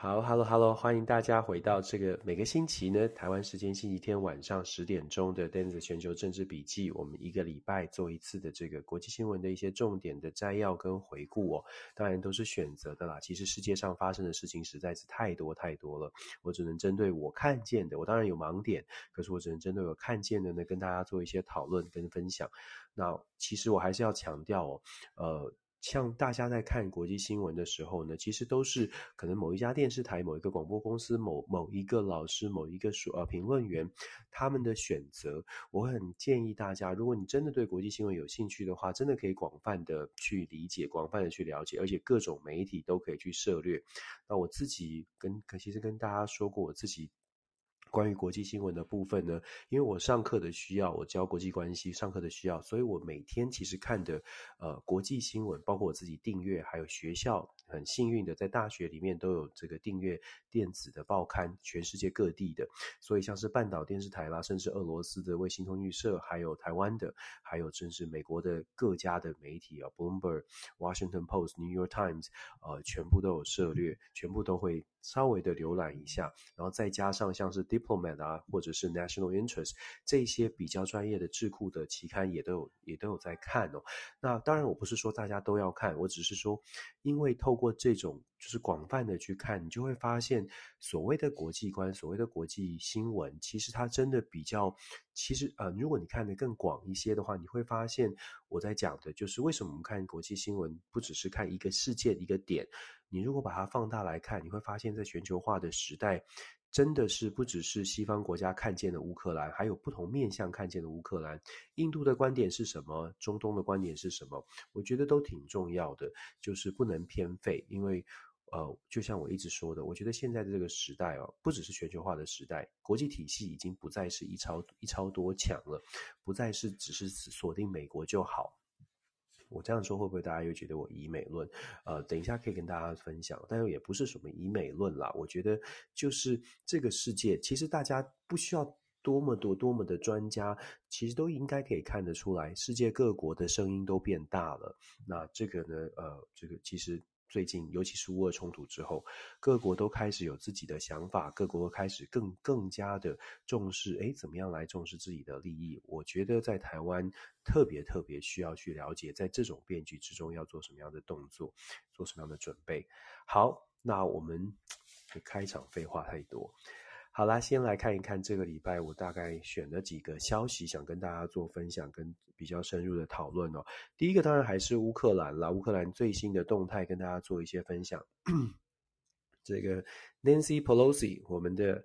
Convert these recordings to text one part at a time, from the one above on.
好，Hello，Hello，欢迎大家回到这个每个星期呢，台湾时间星期天晚上十点钟的 Dennis 全球政治笔记。我们一个礼拜做一次的这个国际新闻的一些重点的摘要跟回顾哦，当然都是选择的啦。其实世界上发生的事情实在是太多太多了，我只能针对我看见的，我当然有盲点，可是我只能针对我看见的呢，跟大家做一些讨论跟分享。那其实我还是要强调哦，呃。像大家在看国际新闻的时候呢，其实都是可能某一家电视台、某一个广播公司、某某一个老师、某一个说呃评论员他们的选择。我很建议大家，如果你真的对国际新闻有兴趣的话，真的可以广泛的去理解、广泛的去了解，而且各种媒体都可以去涉猎。那我自己跟可其实跟大家说过，我自己。关于国际新闻的部分呢，因为我上课的需要，我教国际关系上课的需要，所以我每天其实看的呃国际新闻，包括我自己订阅，还有学校很幸运的在大学里面都有这个订阅电子的报刊，全世界各地的，所以像是半岛电视台啦，甚至俄罗斯的卫星通讯社，还有台湾的，还有甚至美国的各家的媒体啊，Bloomberg、Washington Post、New York Times，呃，全部都有涉猎，全部都会。稍微的浏览一下，然后再加上像是 Diplomat 啊，或者是 National Interest 这些比较专业的智库的期刊也都有也都有在看哦。那当然我不是说大家都要看，我只是说，因为透过这种就是广泛的去看，你就会发现所谓的国际观，所谓的国际新闻，其实它真的比较，其实呃，如果你看的更广一些的话，你会发现我在讲的就是为什么我们看国际新闻不只是看一个事件一个点。你如果把它放大来看，你会发现在全球化的时代，真的是不只是西方国家看见的乌克兰，还有不同面向看见的乌克兰。印度的观点是什么？中东的观点是什么？我觉得都挺重要的，就是不能偏废。因为，呃，就像我一直说的，我觉得现在的这个时代哦，不只是全球化的时代，国际体系已经不再是一超一超多强了，不再是只是锁定美国就好。我这样说会不会大家又觉得我以美论？呃，等一下可以跟大家分享，但又也不是什么以美论啦。我觉得就是这个世界，其实大家不需要多么多多么的专家，其实都应该可以看得出来，世界各国的声音都变大了。那这个呢，呃，这个其实。最近，尤其是乌俄冲突之后，各国都开始有自己的想法，各国开始更更加的重视，诶，怎么样来重视自己的利益？我觉得在台湾特别特别需要去了解，在这种变局之中要做什么样的动作，做什么样的准备。好，那我们 开场废话太多。好啦，先来看一看这个礼拜我大概选了几个消息，想跟大家做分享跟比较深入的讨论哦。第一个当然还是乌克兰啦，乌克兰最新的动态跟大家做一些分享。这个 Nancy Pelosi，我们的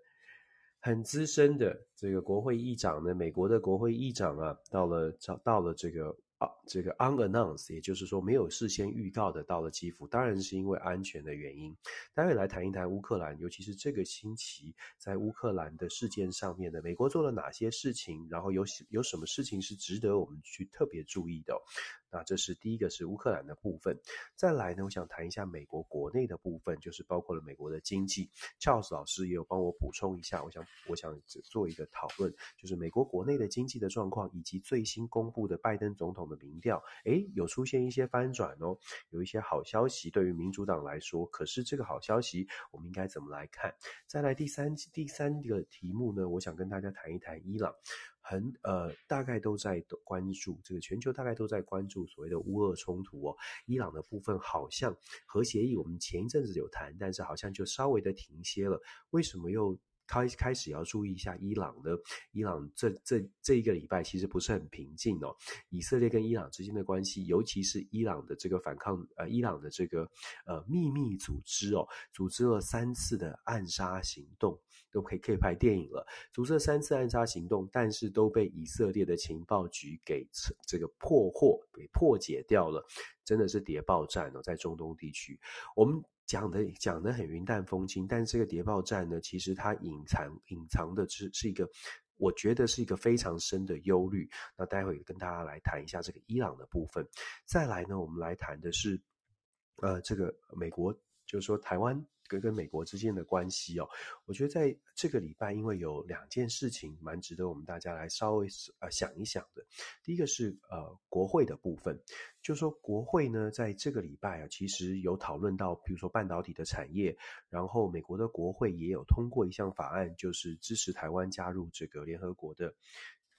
很资深的这个国会议长呢，美国的国会议长啊，到了找到了这个。这个 unannounced，也就是说没有事先预告的到了基辅，当然是因为安全的原因。待会来谈一谈乌克兰，尤其是这个星期在乌克兰的事件上面的，美国做了哪些事情，然后有有什么事情是值得我们去特别注意的。那这是第一个是乌克兰的部分，再来呢，我想谈一下美国国内的部分，就是包括了美国的经济。Charles 老师也有帮我补充一下，我想我想做一个讨论，就是美国国内的经济的状况，以及最新公布的拜登总统的民调，诶，有出现一些翻转哦，有一些好消息对于民主党来说。可是这个好消息，我们应该怎么来看？再来第三第三个题目呢，我想跟大家谈一谈伊朗。很呃，大概都在关注这个全球，大概都在关注所谓的乌俄冲突哦。伊朗的部分好像核协议，我们前一阵子有谈，但是好像就稍微的停歇了。为什么又？开开始要注意一下伊朗的，伊朗这这这一个礼拜其实不是很平静哦。以色列跟伊朗之间的关系，尤其是伊朗的这个反抗，呃，伊朗的这个呃秘密组织哦，组织了三次的暗杀行动，都可以可以拍电影了。组织了三次暗杀行动，但是都被以色列的情报局给这个破获，给破解掉了。真的是谍报战哦，在中东地区，我们。讲的讲的很云淡风轻，但是这个谍报战呢，其实它隐藏隐藏的是是一个，我觉得是一个非常深的忧虑。那待会跟大家来谈一下这个伊朗的部分。再来呢，我们来谈的是，呃，这个美国。就是说台湾跟跟美国之间的关系哦。我觉得在这个礼拜，因为有两件事情蛮值得我们大家来稍微呃想一想的。第一个是呃国会的部分，就是说国会呢在这个礼拜啊，其实有讨论到，比如说半导体的产业，然后美国的国会也有通过一项法案，就是支持台湾加入这个联合国的。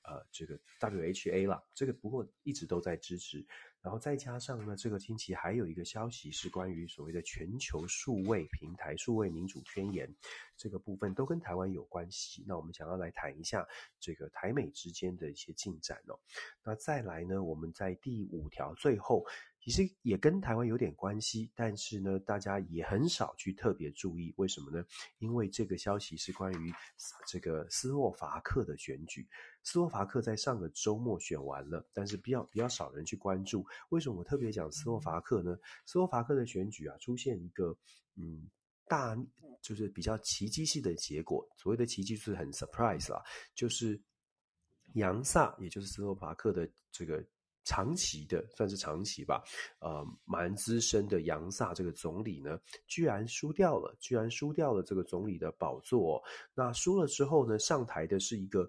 呃，这个 WHA 啦，这个不过一直都在支持，然后再加上呢，这个星期还有一个消息是关于所谓的全球数位平台、数位民主宣言，这个部分都跟台湾有关系。那我们想要来谈一下这个台美之间的一些进展哦。那再来呢，我们在第五条最后。其实也跟台湾有点关系，但是呢，大家也很少去特别注意，为什么呢？因为这个消息是关于这个斯洛伐克的选举。斯洛伐克在上个周末选完了，但是比较比较少人去关注。为什么我特别讲斯洛伐克呢？斯洛伐克的选举啊，出现一个嗯大就是比较奇迹性的结果。所谓的奇迹就是很 surprise 啦，就是杨萨，也就是斯洛伐克的这个。长期的算是长期吧，呃，蛮资深的杨萨这个总理呢，居然输掉了，居然输掉了这个总理的宝座。那输了之后呢，上台的是一个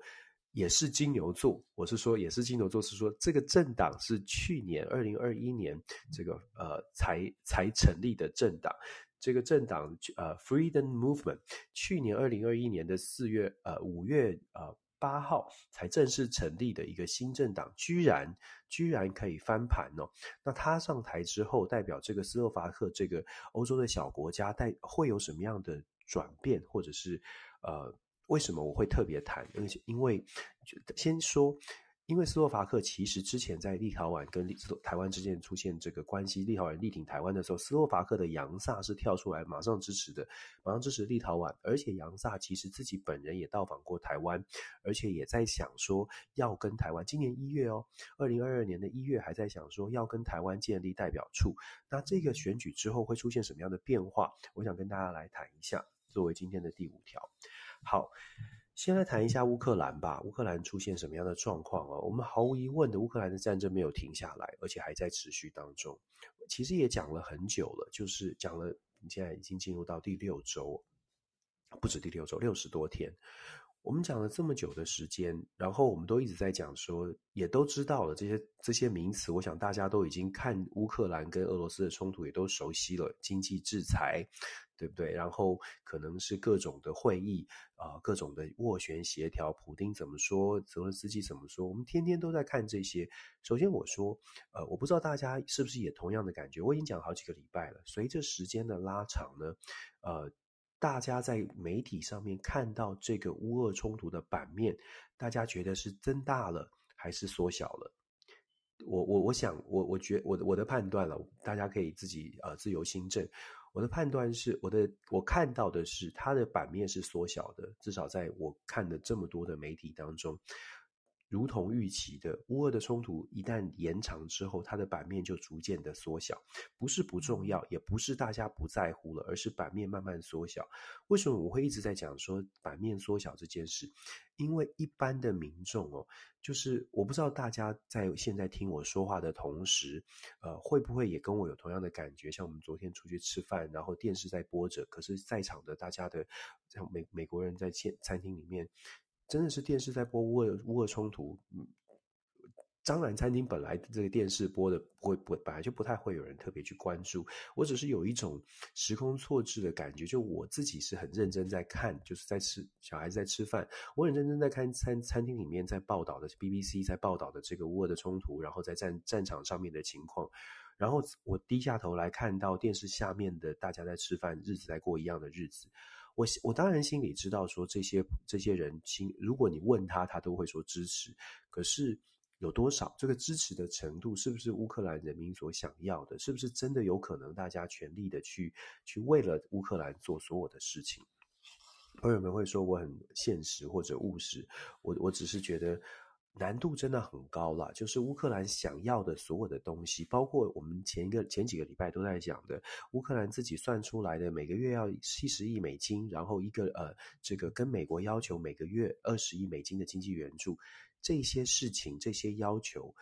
也是金牛座，我是说也是金牛座，是说这个政党是去年二零二一年这个呃才才成立的政党，这个政党呃 Freedom Movement 去年二零二一年的四月呃五月呃。八号才正式成立的一个新政党，居然居然可以翻盘哦！那他上台之后，代表这个斯洛伐克这个欧洲的小国家，带会有什么样的转变，或者是呃，为什么我会特别谈？因为因为先说。因为斯洛伐克其实之前在立陶宛跟立台湾之间出现这个关系，立陶宛力挺台湾的时候，斯洛伐克的杨萨是跳出来马上支持的，马上支持立陶宛。而且杨萨其实自己本人也到访过台湾，而且也在想说要跟台湾，今年一月哦，二零二二年的一月还在想说要跟台湾建立代表处。那这个选举之后会出现什么样的变化？我想跟大家来谈一下，作为今天的第五条。好。先来谈一下乌克兰吧。乌克兰出现什么样的状况啊？我们毫无疑问的，乌克兰的战争没有停下来，而且还在持续当中。其实也讲了很久了，就是讲了，现在已经进入到第六周，不止第六周，六十多天。我们讲了这么久的时间，然后我们都一直在讲说，也都知道了这些这些名词。我想大家都已经看乌克兰跟俄罗斯的冲突，也都熟悉了，经济制裁，对不对？然后可能是各种的会议啊、各种的斡旋协调，普丁怎么说，泽伦斯基怎么说，我们天天都在看这些。首先我说，呃，我不知道大家是不是也同样的感觉。我已经讲好几个礼拜了，随着时间的拉长呢，呃。大家在媒体上面看到这个乌俄冲突的版面，大家觉得是增大了还是缩小了？我我我想我我觉我的我的判断了，大家可以自己呃自由心证。我的判断是，我的我看到的是它的版面是缩小的，至少在我看的这么多的媒体当中。如同预期的，乌俄的冲突一旦延长之后，它的版面就逐渐的缩小，不是不重要，也不是大家不在乎了，而是版面慢慢缩小。为什么我会一直在讲说版面缩小这件事？因为一般的民众哦，就是我不知道大家在现在听我说话的同时，呃，会不会也跟我有同样的感觉？像我们昨天出去吃饭，然后电视在播着，可是在场的大家的像美美国人在餐餐厅里面。真的是电视在播乌俄乌俄冲突，嗯，当然餐厅本来这个电视播的不会不本来就不太会有人特别去关注，我只是有一种时空错置的感觉，就我自己是很认真在看，就是在吃小孩子在吃饭，我很认真在看餐餐厅里面在报道的 BBC 在报道的这个乌俄的冲突，然后在战战场上面的情况，然后我低下头来看到电视下面的大家在吃饭，日子在过一样的日子。我我当然心里知道，说这些这些人心，如果你问他，他都会说支持。可是有多少这个支持的程度，是不是乌克兰人民所想要的？是不是真的有可能大家全力的去去为了乌克兰做所有的事情？朋友们会说我很现实或者务实，我我只是觉得。难度真的很高了，就是乌克兰想要的所有的东西，包括我们前一个前几个礼拜都在讲的，乌克兰自己算出来的每个月要七十亿美金，然后一个呃，这个跟美国要求每个月二十亿美金的经济援助，这些事情这些要求，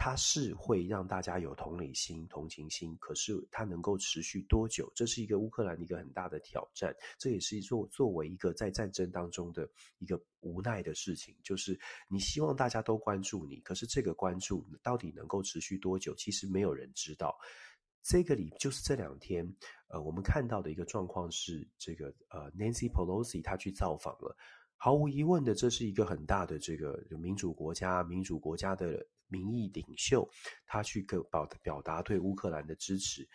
它是会让大家有同理心、同情心，可是它能够持续多久？这是一个乌克兰的一个很大的挑战。这也是作作为一个在战争当中的一个无奈的事情，就是你希望大家都关注你，可是这个关注到底能够持续多久？其实没有人知道。这个里就是这两天，呃，我们看到的一个状况是，这个呃，Nancy Pelosi 她去造访了。毫无疑问的，这是一个很大的这个民主国家，民主国家的民意领袖，他去表表达对乌克兰的支持。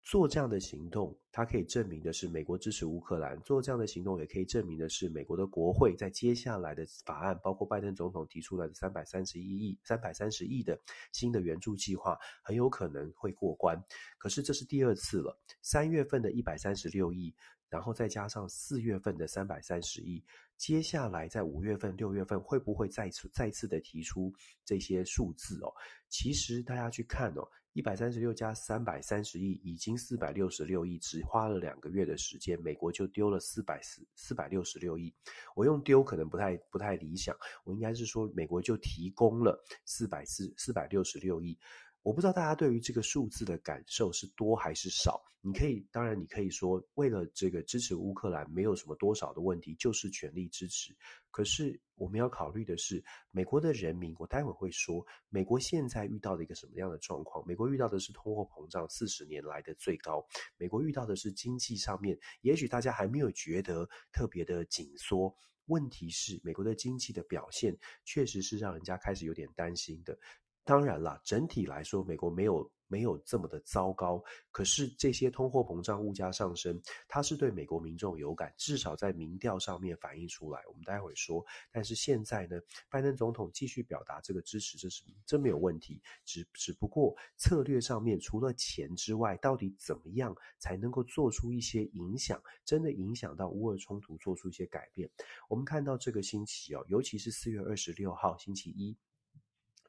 做这样的行动，它可以证明的是美国支持乌克兰。做这样的行动，也可以证明的是美国的国会在接下来的法案，包括拜登总统提出来的三百三十一亿、三百三十亿的新的援助计划，很有可能会过关。可是这是第二次了，三月份的一百三十六亿，然后再加上四月份的三百三十亿。接下来在五月份、六月份会不会再次再次的提出这些数字哦？其实大家去看哦，一百三十六加三百三十亿，已经四百六十六亿，只花了两个月的时间，美国就丢了四百四四百六十六亿。我用丢可能不太不太理想，我应该是说美国就提供了四百四四百六十六亿。我不知道大家对于这个数字的感受是多还是少？你可以，当然你可以说，为了这个支持乌克兰，没有什么多少的问题，就是全力支持。可是我们要考虑的是，美国的人民，我待会会说，美国现在遇到的一个什么样的状况？美国遇到的是通货膨胀四十年来的最高，美国遇到的是经济上面，也许大家还没有觉得特别的紧缩。问题是，美国的经济的表现确实是让人家开始有点担心的。当然啦，整体来说，美国没有没有这么的糟糕。可是这些通货膨胀、物价上升，它是对美国民众有感，至少在民调上面反映出来。我们待会说。但是现在呢，拜登总统继续表达这个支持，这是真没有问题。只只不过策略上面，除了钱之外，到底怎么样才能够做出一些影响，真的影响到乌俄冲突，做出一些改变？我们看到这个星期哦，尤其是四月二十六号星期一。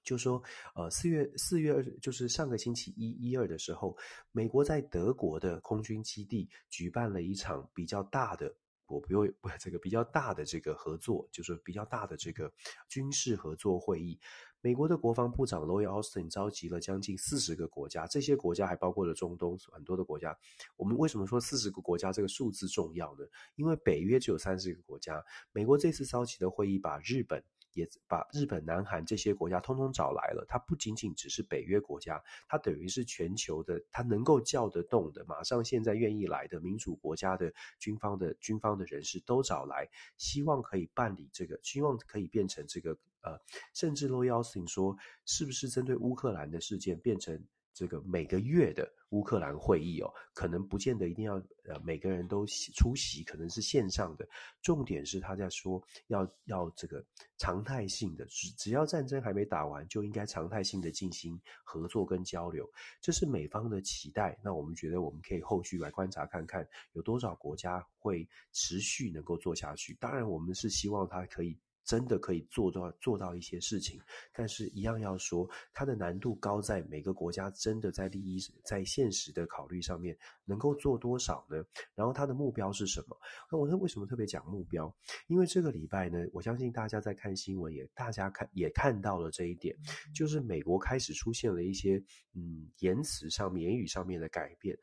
就说，呃，四月四月二，就是上个星期一、一二的时候，美国在德国的空军基地举办了一场比较大的，我不用不这个比较大的这个合作，就是比较大的这个军事合作会议。美国的国防部长 Lloyd Austin 召集了将近四十个国家，这些国家还包括了中东很多的国家。我们为什么说四十个国家这个数字重要呢？因为北约只有三十个国家，美国这次召集的会议把日本。也把日本、南韩这些国家通通找来了。它不仅仅只是北约国家，它等于是全球的，它能够叫得动的，马上现在愿意来的民主国家的军方的军方的人士都找来，希望可以办理这个，希望可以变成这个呃，甚至都邀请说，是不是针对乌克兰的事件变成？这个每个月的乌克兰会议哦，可能不见得一定要呃每个人都出席，可能是线上的。重点是他在说要要这个常态性的，只只要战争还没打完，就应该常态性的进行合作跟交流，这是美方的期待。那我们觉得我们可以后续来观察看看，有多少国家会持续能够做下去。当然，我们是希望他可以。真的可以做到做到一些事情，但是一样要说，它的难度高在每个国家真的在利益在现实的考虑上面能够做多少呢？然后它的目标是什么？那我为什么特别讲目标？因为这个礼拜呢，我相信大家在看新闻也大家看也看到了这一点，就是美国开始出现了一些嗯言辞上面言语上面的改变。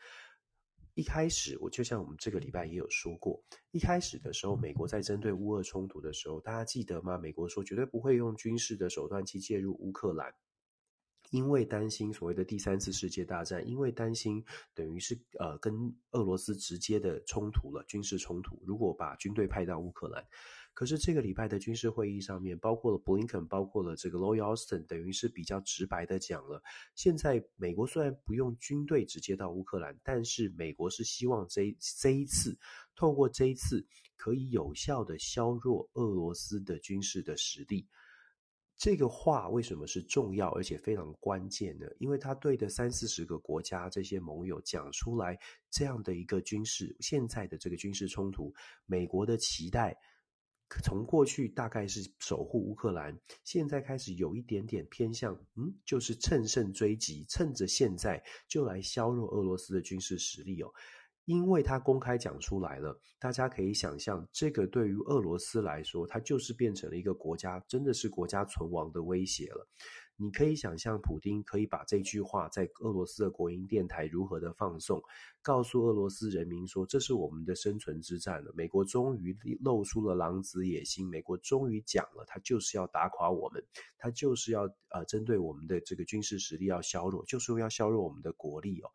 一开始，我就像我们这个礼拜也有说过，一开始的时候，美国在针对乌俄冲突的时候，大家记得吗？美国说绝对不会用军事的手段去介入乌克兰，因为担心所谓的第三次世界大战，因为担心等于是呃跟俄罗斯直接的冲突了，军事冲突，如果把军队派到乌克兰。可是这个礼拜的军事会议上面，包括了布林肯，包括了这个 Loy Austin，等于是比较直白的讲了，现在美国虽然不用军队直接到乌克兰，但是美国是希望这这一次，透过这一次，可以有效的削弱俄罗斯的军事的实力。这个话为什么是重要而且非常关键呢？因为他对的三四十个国家这些盟友讲出来这样的一个军事，现在的这个军事冲突，美国的期待。从过去大概是守护乌克兰，现在开始有一点点偏向，嗯，就是乘胜追击，趁着现在就来削弱俄罗斯的军事实力哦。因为他公开讲出来了，大家可以想象，这个对于俄罗斯来说，它就是变成了一个国家，真的是国家存亡的威胁了。你可以想象，普丁可以把这句话在俄罗斯的国营电台如何的放送，告诉俄罗斯人民说，这是我们的生存之战了。美国终于露出了狼子野心，美国终于讲了，他就是要打垮我们，他就是要呃针对我们的这个军事实力要削弱，就是要削弱我们的国力哦。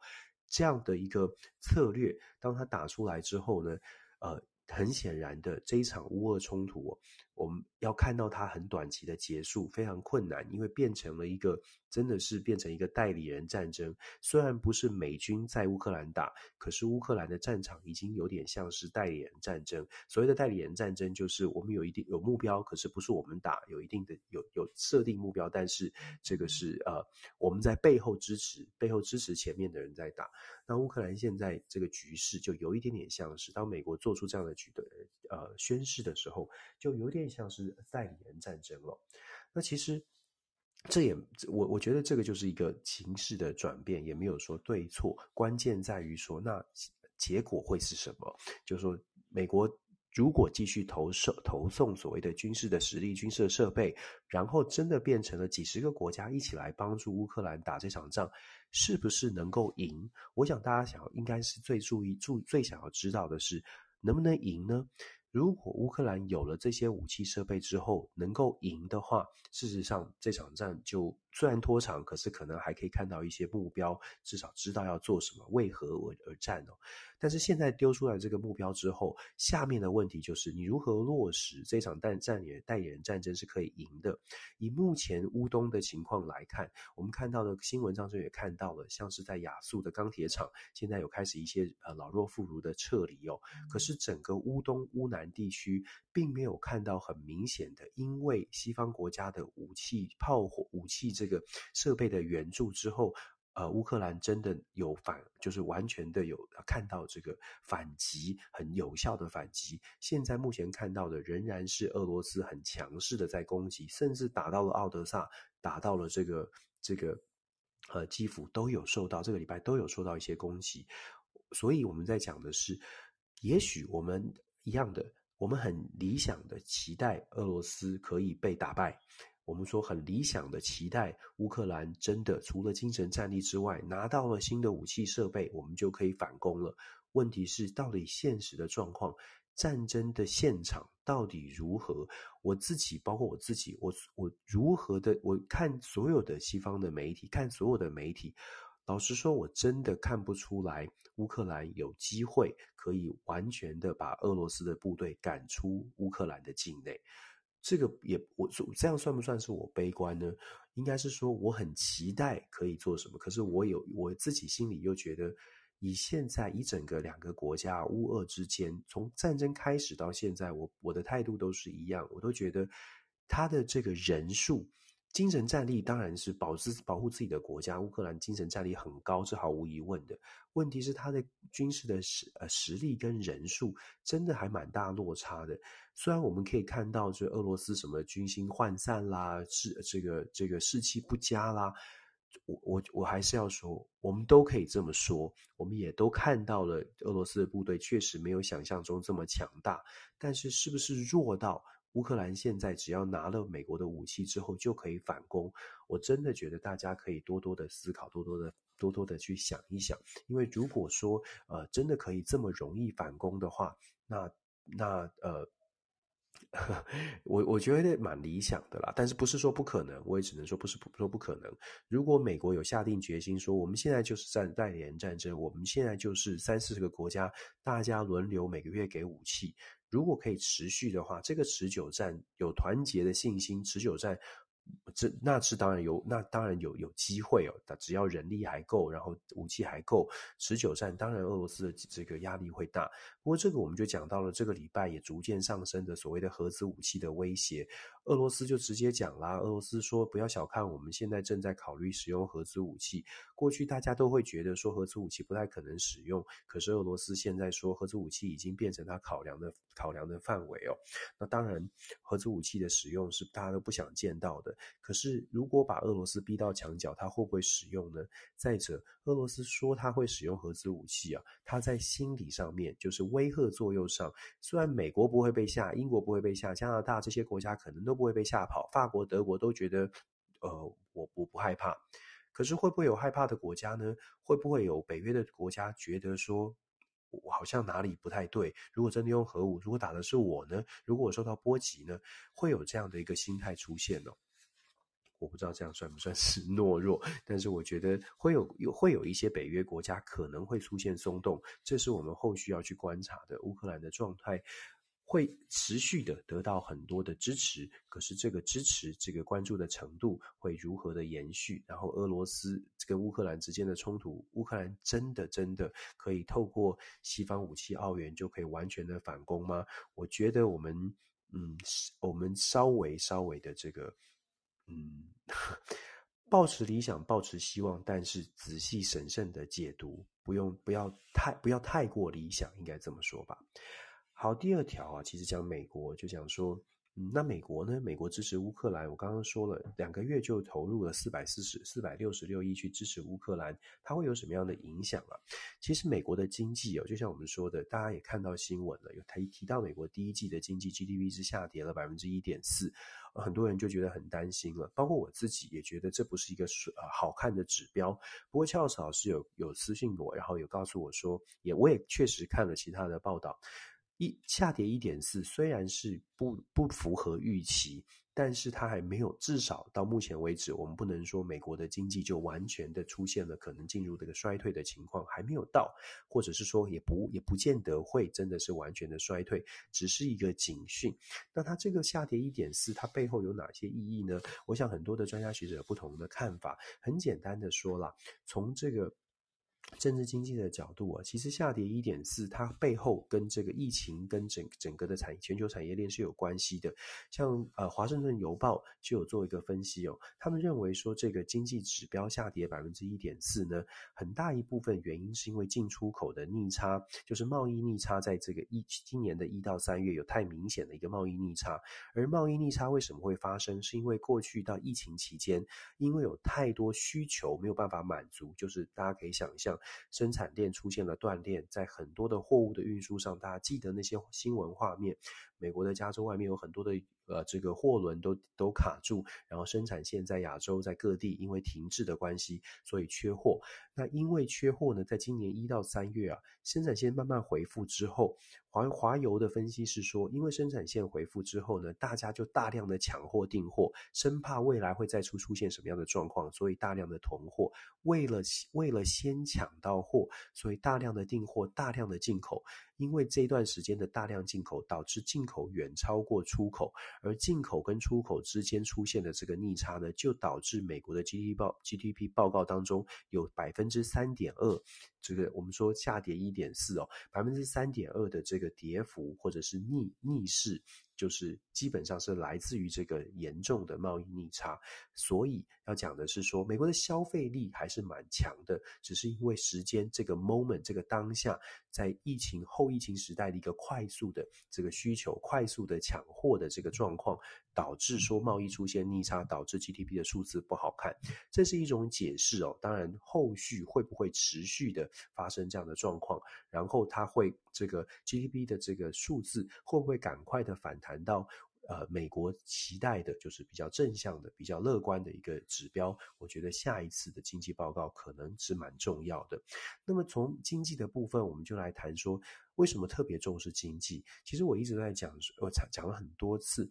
这样的一个策略，当他打出来之后呢，呃。很显然的，这一场乌俄冲突，我们要看到它很短期的结束非常困难，因为变成了一个真的是变成一个代理人战争。虽然不是美军在乌克兰打，可是乌克兰的战场已经有点像是代理人战争。所谓的代理人战争，就是我们有一定有目标，可是不是我们打，有一定的有有设定目标，但是这个是呃我们在背后支持，背后支持前面的人在打。那乌克兰现在这个局势就有一点点像是当美国做出这样的举。的呃宣誓的时候，就有点像是代理人战争了。那其实这也我我觉得这个就是一个形势的转变，也没有说对错，关键在于说那结果会是什么？就是说美国如果继续投射投送所谓的军事的实力、军事的设备，然后真的变成了几十个国家一起来帮助乌克兰打这场仗，是不是能够赢？我想大家想应该是最注意、注最想要知道的是。能不能赢呢？如果乌克兰有了这些武器设备之后能够赢的话，事实上这场战就虽然拖长，可是可能还可以看到一些目标，至少知道要做什么，为何而而战哦。但是现在丢出来这个目标之后，下面的问题就是你如何落实这场代战也代理人战争是可以赢的。以目前乌东的情况来看，我们看到的新闻当中也看到了，像是在亚速的钢铁厂，现在有开始一些呃老弱妇孺的撤离哦。可是整个乌东乌南地区并没有看到很明显的，因为西方国家的武器炮火武器这个设备的援助之后。呃，乌克兰真的有反，就是完全的有看到这个反击，很有效的反击。现在目前看到的仍然是俄罗斯很强势的在攻击，甚至打到了奥德萨，打到了这个这个呃基辅都有受到，这个礼拜都有受到一些攻击。所以我们在讲的是，也许我们一样的，我们很理想的期待俄罗斯可以被打败。我们说很理想的期待，乌克兰真的除了精神战力之外，拿到了新的武器设备，我们就可以反攻了。问题是，到底现实的状况，战争的现场到底如何？我自己，包括我自己，我我如何的？我看所有的西方的媒体，看所有的媒体，老实说，我真的看不出来乌克兰有机会可以完全的把俄罗斯的部队赶出乌克兰的境内。这个也我这样算不算是我悲观呢？应该是说我很期待可以做什么，可是我有我自己心里又觉得，以现在以整个两个国家乌俄之间，从战争开始到现在，我我的态度都是一样，我都觉得他的这个人数。精神战力当然是保自保护自己的国家，乌克兰精神战力很高，是毫无疑问的。问题是他的军事的实呃实力跟人数真的还蛮大落差的。虽然我们可以看到，这俄罗斯什么军心涣散啦，士这个这个士气不佳啦，我我我还是要说，我们都可以这么说，我们也都看到了俄罗斯的部队确实没有想象中这么强大，但是是不是弱到？乌克兰现在只要拿了美国的武器之后就可以反攻，我真的觉得大家可以多多的思考，多多的多多的去想一想，因为如果说呃真的可以这么容易反攻的话，那那呃，我我觉得蛮理想的啦，但是不是说不可能，我也只能说不是不说不可能。如果美国有下定决心说，我们现在就是在代理人战争，我们现在就是三四十个国家，大家轮流每个月给武器。如果可以持续的话，这个持久战有团结的信心，持久战，这那是当然有，那当然有有机会哦。只要人力还够，然后武器还够，持久战当然俄罗斯的这个压力会大。不过这个我们就讲到了这个礼拜也逐渐上升的所谓的核子武器的威胁，俄罗斯就直接讲啦，俄罗斯说不要小看我们现在正在考虑使用核子武器，过去大家都会觉得说核子武器不太可能使用，可是俄罗斯现在说核子武器已经变成他考量的考量的范围哦。那当然，核子武器的使用是大家都不想见到的。可是如果把俄罗斯逼到墙角，他会不会使用呢？再者，俄罗斯说他会使用核子武器啊，他在心理上面就是威吓作用上，虽然美国不会被吓，英国不会被吓，加拿大这些国家可能都不会被吓跑，法国、德国都觉得，呃，我我不害怕。可是会不会有害怕的国家呢？会不会有北约的国家觉得说，我好像哪里不太对？如果真的用核武，如果打的是我呢？如果我受到波及呢？会有这样的一个心态出现哦。我不知道这样算不算是 懦弱，但是我觉得会有有会有一些北约国家可能会出现松动，这是我们后续要去观察的。乌克兰的状态。会持续的得到很多的支持，可是这个支持、这个关注的程度会如何的延续？然后俄罗斯跟乌克兰之间的冲突，乌克兰真的真的可以透过西方武器澳元就可以完全的反攻吗？我觉得我们，嗯，我们稍微稍微的这个，嗯，抱持理想，抱持希望，但是仔细审慎的解读，不用不要太不要太过理想，应该这么说吧。好，第二条啊，其实讲美国就讲说，嗯，那美国呢？美国支持乌克兰，我刚刚说了，两个月就投入了四百四十四百六十六亿去支持乌克兰，它会有什么样的影响啊？其实美国的经济哦，就像我们说的，大家也看到新闻了，有提提到美国第一季的经济 GDP 是下跌了百分之一点四，很多人就觉得很担心了，包括我自己也觉得这不是一个呃好看的指标。不过翘嫂是有有私信我，然后有告诉我说，也我也确实看了其他的报道。一下跌一点四，虽然是不不符合预期，但是它还没有，至少到目前为止，我们不能说美国的经济就完全的出现了可能进入这个衰退的情况，还没有到，或者是说也不也不见得会真的是完全的衰退，只是一个警讯。那它这个下跌一点四，它背后有哪些意义呢？我想很多的专家学者有不同的看法。很简单的说啦，从这个。政治经济的角度啊，其实下跌一点四，它背后跟这个疫情跟整整个的产全球产业链是有关系的。像呃，华盛顿邮报就有做一个分析哦，他们认为说这个经济指标下跌百分之一点四呢，很大一部分原因是因为进出口的逆差，就是贸易逆差，在这个一今年的一到三月有太明显的一个贸易逆差。而贸易逆差为什么会发生？是因为过去到疫情期间，因为有太多需求没有办法满足，就是大家可以想象。生产链出现了断裂，在很多的货物的运输上，大家记得那些新闻画面，美国的加州外面有很多的。呃，这个货轮都都卡住，然后生产线在亚洲在各地因为停滞的关系，所以缺货。那因为缺货呢，在今年一到三月啊，生产线慢慢恢复之后，华华油的分析是说，因为生产线恢复之后呢，大家就大量的抢货订货，生怕未来会再出出现什么样的状况，所以大量的囤货。为了为了先抢到货，所以大量的订货，大量的进口。因为这段时间的大量进口，导致进口远超过出口，而进口跟出口之间出现的这个逆差呢，就导致美国的 GDP 报 GDP 报告当中有百分之三点二，这个我们说下跌一点四哦，百分之三点二的这个跌幅或者是逆逆势。就是基本上是来自于这个严重的贸易逆差，所以要讲的是说，美国的消费力还是蛮强的，只是因为时间这个 moment 这个当下，在疫情后疫情时代的一个快速的这个需求、快速的抢货的这个状况，导致说贸易出现逆差，导致 GDP 的数字不好看，这是一种解释哦。当然，后续会不会持续的发生这样的状况，然后它会这个 GDP 的这个数字会不会赶快的反弹？到呃，美国期待的就是比较正向的、比较乐观的一个指标。我觉得下一次的经济报告可能是蛮重要的。那么从经济的部分，我们就来谈说为什么特别重视经济。其实我一直在讲，我讲讲了很多次。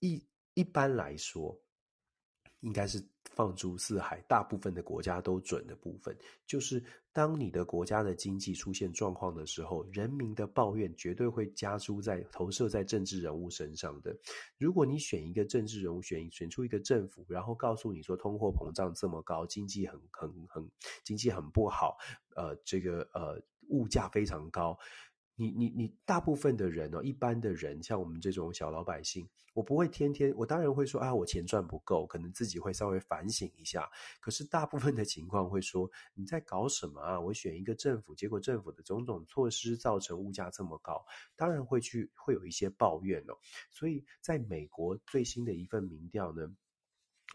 一一般来说，应该是放诸四海，大部分的国家都准的部分，就是当你的国家的经济出现状况的时候，人民的抱怨绝对会加诸在投射在政治人物身上的。如果你选一个政治人物，选选出一个政府，然后告诉你说通货膨胀这么高，经济很很很经济很不好，呃，这个呃物价非常高。你你你大部分的人哦，一般的人，像我们这种小老百姓，我不会天天，我当然会说啊，我钱赚不够，可能自己会稍微反省一下。可是大部分的情况会说，你在搞什么啊？我选一个政府，结果政府的种种措施造成物价这么高，当然会去会有一些抱怨哦。所以在美国最新的一份民调呢，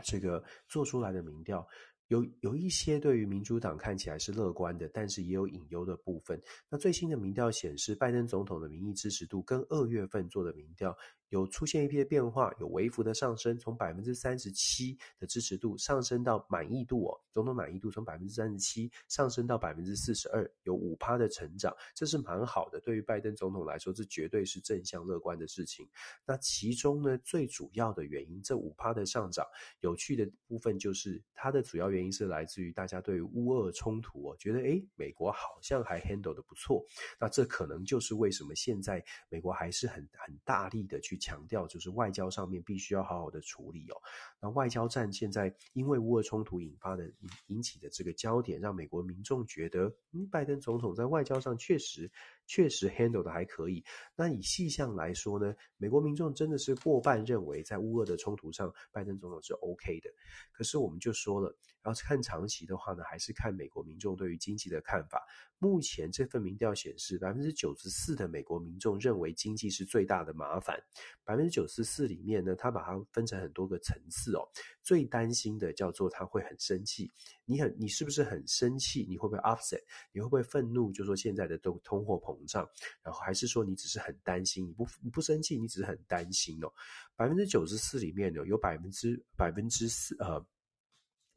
这个做出来的民调。有有一些对于民主党看起来是乐观的，但是也有隐忧的部分。那最新的民调显示，拜登总统的民意支持度跟二月份做的民调。有出现一些变化，有微幅的上升，从百分之三十七的支持度上升到满意度哦，总统满意度从百分之三十七上升到百分之四十二，有五趴的成长，这是蛮好的。对于拜登总统来说，这绝对是正向乐观的事情。那其中呢，最主要的原因，这五趴的上涨，有趣的部分就是它的主要原因是来自于大家对于乌俄冲突哦，觉得诶，美国好像还 handle 的不错。那这可能就是为什么现在美国还是很很大力的去。强调就是外交上面必须要好好的处理哦。那外交战现在因为乌俄冲突引发的引引起的这个焦点，让美国民众觉得，嗯，拜登总统在外交上确实确实 handle 的还可以。那以细项来说呢，美国民众真的是过半认为在乌俄的冲突上，拜登总统是 OK 的。可是我们就说了，要看长期的话呢，还是看美国民众对于经济的看法。目前这份民调显示，百分之九十四的美国民众认为经济是最大的麻烦。百分之九十四里面呢，他把它分成很多个层次哦。最担心的叫做他会很生气，你很你是不是很生气？你会不会 upset？你会不会愤怒？就说现在的通通货膨膨胀，然后还是说你只是很担心？你不你不生气，你只是很担心哦。百分之九十四里面呢，有百分之百分之四呃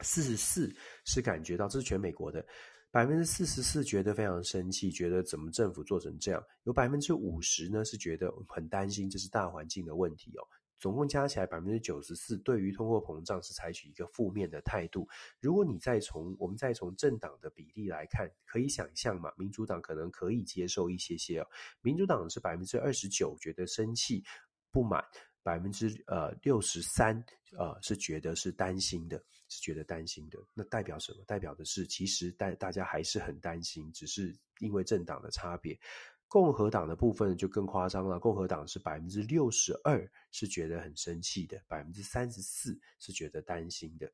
四十四是感觉到，这是全美国的。百分之四十四觉得非常生气，觉得怎么政府做成这样？有百分之五十呢是觉得很担心，这是大环境的问题哦。总共加起来百分之九十四对于通货膨胀是采取一个负面的态度。如果你再从我们再从政党的比例来看，可以想象嘛，民主党可能可以接受一些些哦。民主党是百分之二十九觉得生气不满。百分之呃六十三呃是觉得是担心的，是觉得担心的。那代表什么？代表的是其实大大家还是很担心，只是因为政党的差别。共和党的部分就更夸张了，共和党是百分之六十二是觉得很生气的，百分之三十四是觉得担心的。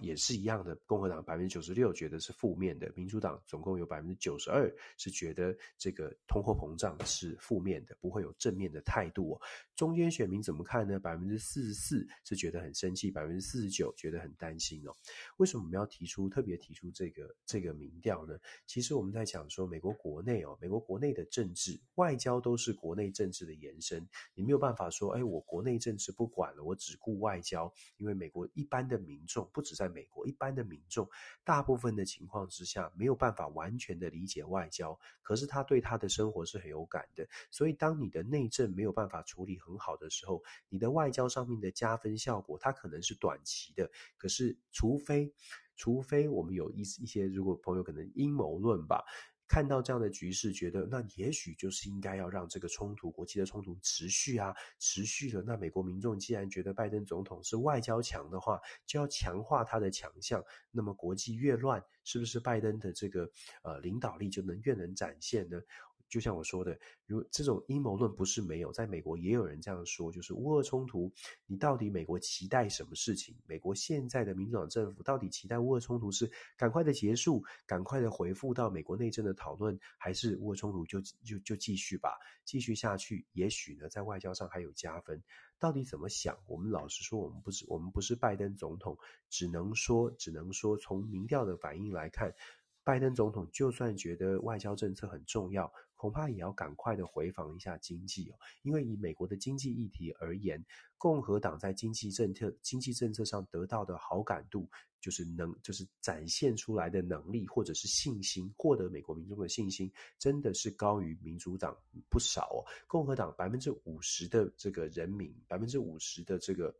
也是一样的，共和党百分之九十六觉得是负面的，民主党总共有百分之九十二是觉得这个通货膨胀是负面的，不会有正面的态度哦。中间选民怎么看呢？百分之四十四是觉得很生气，百分之四十九觉得很担心哦。为什么我们要提出特别提出这个这个民调呢？其实我们在讲说，美国国内哦，美国国内的政治外交都是国内政治的延伸，你没有办法说，哎，我国内政治不管了，我只顾外交，因为美国一般的民众不止。在美国，一般的民众，大部分的情况之下，没有办法完全的理解外交，可是他对他的生活是很有感的。所以，当你的内政没有办法处理很好的时候，你的外交上面的加分效果，它可能是短期的。可是，除非，除非我们有一一些，如果朋友可能阴谋论吧。看到这样的局势，觉得那也许就是应该要让这个冲突、国际的冲突持续啊，持续了。那美国民众既然觉得拜登总统是外交强的话，就要强化他的强项。那么国际越乱，是不是拜登的这个呃领导力就能越能展现呢？就像我说的，如这种阴谋论不是没有，在美国也有人这样说，就是乌俄冲突，你到底美国期待什么事情？美国现在的民主党政府到底期待乌俄冲突是赶快的结束，赶快的回复到美国内政的讨论，还是乌俄冲突就就就继续吧，继续下去，也许呢，在外交上还有加分。到底怎么想？我们老实说，我们不是我们不是拜登总统，只能说只能说从民调的反应来看。拜登总统就算觉得外交政策很重要，恐怕也要赶快的回访一下经济哦。因为以美国的经济议题而言，共和党在经济政策、经济政策上得到的好感度，就是能就是展现出来的能力或者是信心，获得美国民众的信心，真的是高于民主党不少哦。共和党百分之五十的这个人民，百分之五十的这个。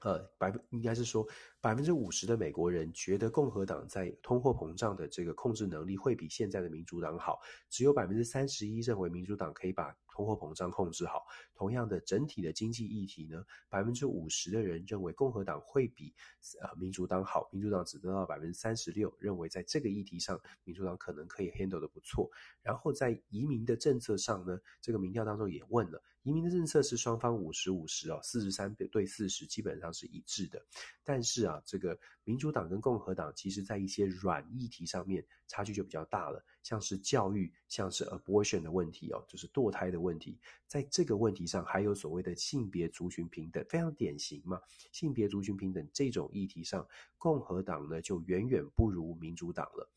呃，百分应该是说百分之五十的美国人觉得共和党在通货膨胀的这个控制能力会比现在的民主党好，只有百分之三十一认为民主党可以把通货膨胀控制好。同样的，整体的经济议题呢，百分之五十的人认为共和党会比呃民主党好，民主党只得到百分之三十六，认为在这个议题上，民主党可能可以 handle 的不错。然后在移民的政策上呢，这个民调当中也问了。移民的政策是双方五十五十哦，四十三对四十基本上是一致的。但是啊，这个民主党跟共和党其实在一些软议题上面差距就比较大了，像是教育，像是 abortion 的问题哦，就是堕胎的问题，在这个问题上还有所谓的性别族群平等，非常典型嘛。性别族群平等这种议题上，共和党呢就远远不如民主党了。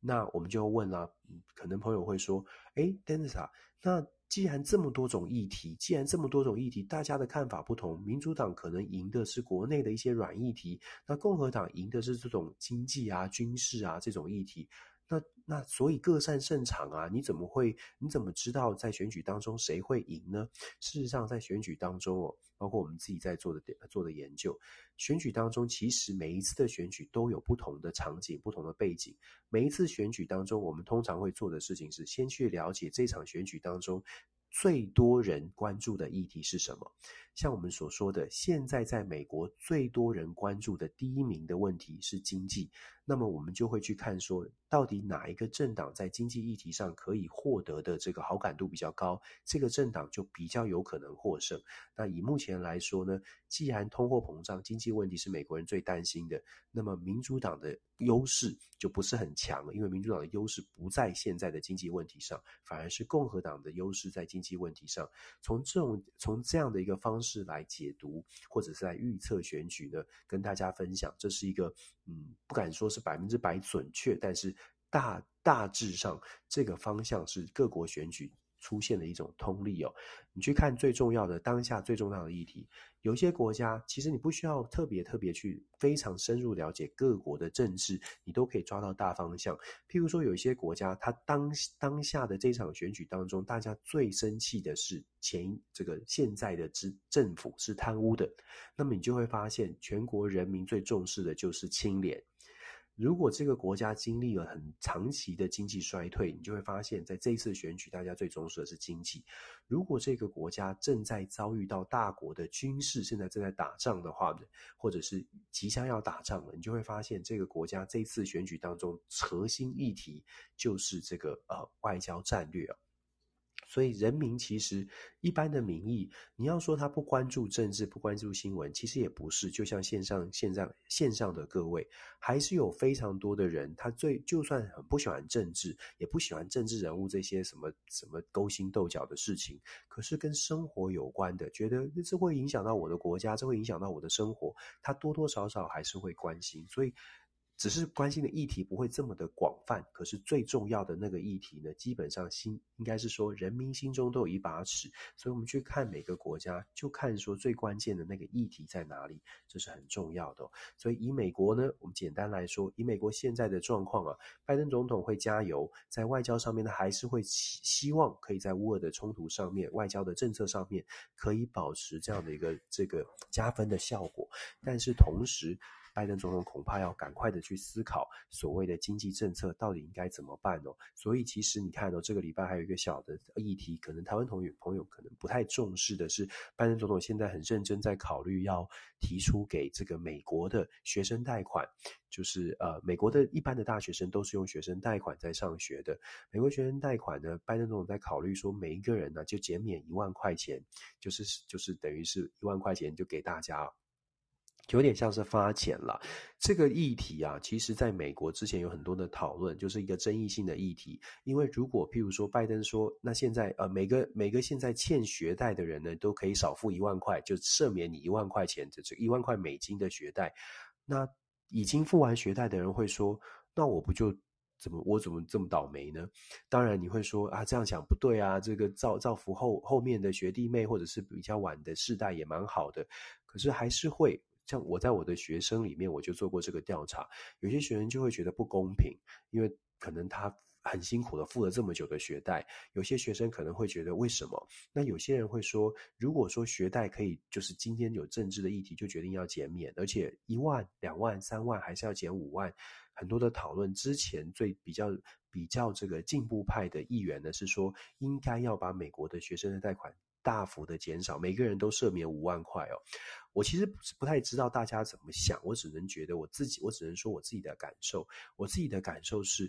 那我们就问了，可能朋友会说，哎，Dennis 啊，那。既然这么多种议题，既然这么多种议题，大家的看法不同，民主党可能赢的是国内的一些软议题，那共和党赢的是这种经济啊、军事啊这种议题。那那所以各擅胜场啊，你怎么会？你怎么知道在选举当中谁会赢呢？事实上，在选举当中哦，包括我们自己在做的做的研究，选举当中其实每一次的选举都有不同的场景、不同的背景。每一次选举当中，我们通常会做的事情是先去了解这场选举当中最多人关注的议题是什么。像我们所说的，现在在美国最多人关注的第一名的问题是经济。那么我们就会去看说，到底哪一个政党在经济议题上可以获得的这个好感度比较高，这个政党就比较有可能获胜。那以目前来说呢，既然通货膨胀、经济问题是美国人最担心的，那么民主党的优势就不是很强了，因为民主党的优势不在现在的经济问题上，反而是共和党的优势在经济问题上。从这种从这样的一个方式来解读，或者是来预测选举呢，跟大家分享，这是一个嗯，不敢说是。是百分之百准确，但是大大致上这个方向是各国选举出现的一种通例哦。你去看最重要的当下最重要的议题，有些国家其实你不需要特别特别去非常深入了解各国的政治，你都可以抓到大方向。譬如说，有一些国家，它当当下的这场选举当中，大家最生气的是前这个现在的政政府是贪污的，那么你就会发现，全国人民最重视的就是清廉。如果这个国家经历了很长期的经济衰退，你就会发现，在这一次选举，大家最重视的是经济。如果这个国家正在遭遇到大国的军事，现在正在打仗的话呢，或者是即将要打仗了，你就会发现，这个国家这次选举当中核心议题就是这个呃外交战略啊。所以，人民其实一般的民意，你要说他不关注政治、不关注新闻，其实也不是。就像线上、线上、线上的各位，还是有非常多的人，他最就算很不喜欢政治，也不喜欢政治人物这些什么什么勾心斗角的事情，可是跟生活有关的，觉得这会影响到我的国家，这会影响到我的生活，他多多少少还是会关心。所以。只是关心的议题不会这么的广泛，可是最重要的那个议题呢，基本上心应该是说人民心中都有一把尺，所以我们去看每个国家，就看说最关键的那个议题在哪里，这是很重要的。所以以美国呢，我们简单来说，以美国现在的状况啊，拜登总统会加油，在外交上面呢，还是会希希望可以在乌俄的冲突上面，外交的政策上面可以保持这样的一个这个加分的效果，但是同时。拜登总统恐怕要赶快的去思考所谓的经济政策到底应该怎么办哦。所以其实你看哦，这个礼拜还有一个小的议题，可能台湾同友朋友可能不太重视的是，拜登总统现在很认真在考虑要提出给这个美国的学生贷款，就是呃，美国的一般的大学生都是用学生贷款在上学的。美国学生贷款呢，拜登总统在考虑说，每一个人呢就减免一万块钱，就是就是等于是一万块钱就给大家。有点像是发钱了，这个议题啊，其实在美国之前有很多的讨论，就是一个争议性的议题。因为如果譬如说拜登说，那现在呃每个每个现在欠学贷的人呢，都可以少付一万块，就赦免你一万块钱，这这一万块美金的学贷。那已经付完学贷的人会说，那我不就怎么我怎么这么倒霉呢？当然你会说啊，这样想不对啊，这个造造福后后面的学弟妹或者是比较晚的世代也蛮好的，可是还是会。像我在我的学生里面，我就做过这个调查，有些学生就会觉得不公平，因为可能他很辛苦的付了这么久的学贷，有些学生可能会觉得为什么？那有些人会说，如果说学贷可以，就是今天有政治的议题就决定要减免，而且一万、两万、三万还是要减五万，很多的讨论之前最比较比较这个进步派的议员呢是说，应该要把美国的学生的贷款大幅的减少，每个人都赦免五万块哦。我其实不太知道大家怎么想，我只能觉得我自己，我只能说我自己的感受，我自己的感受是。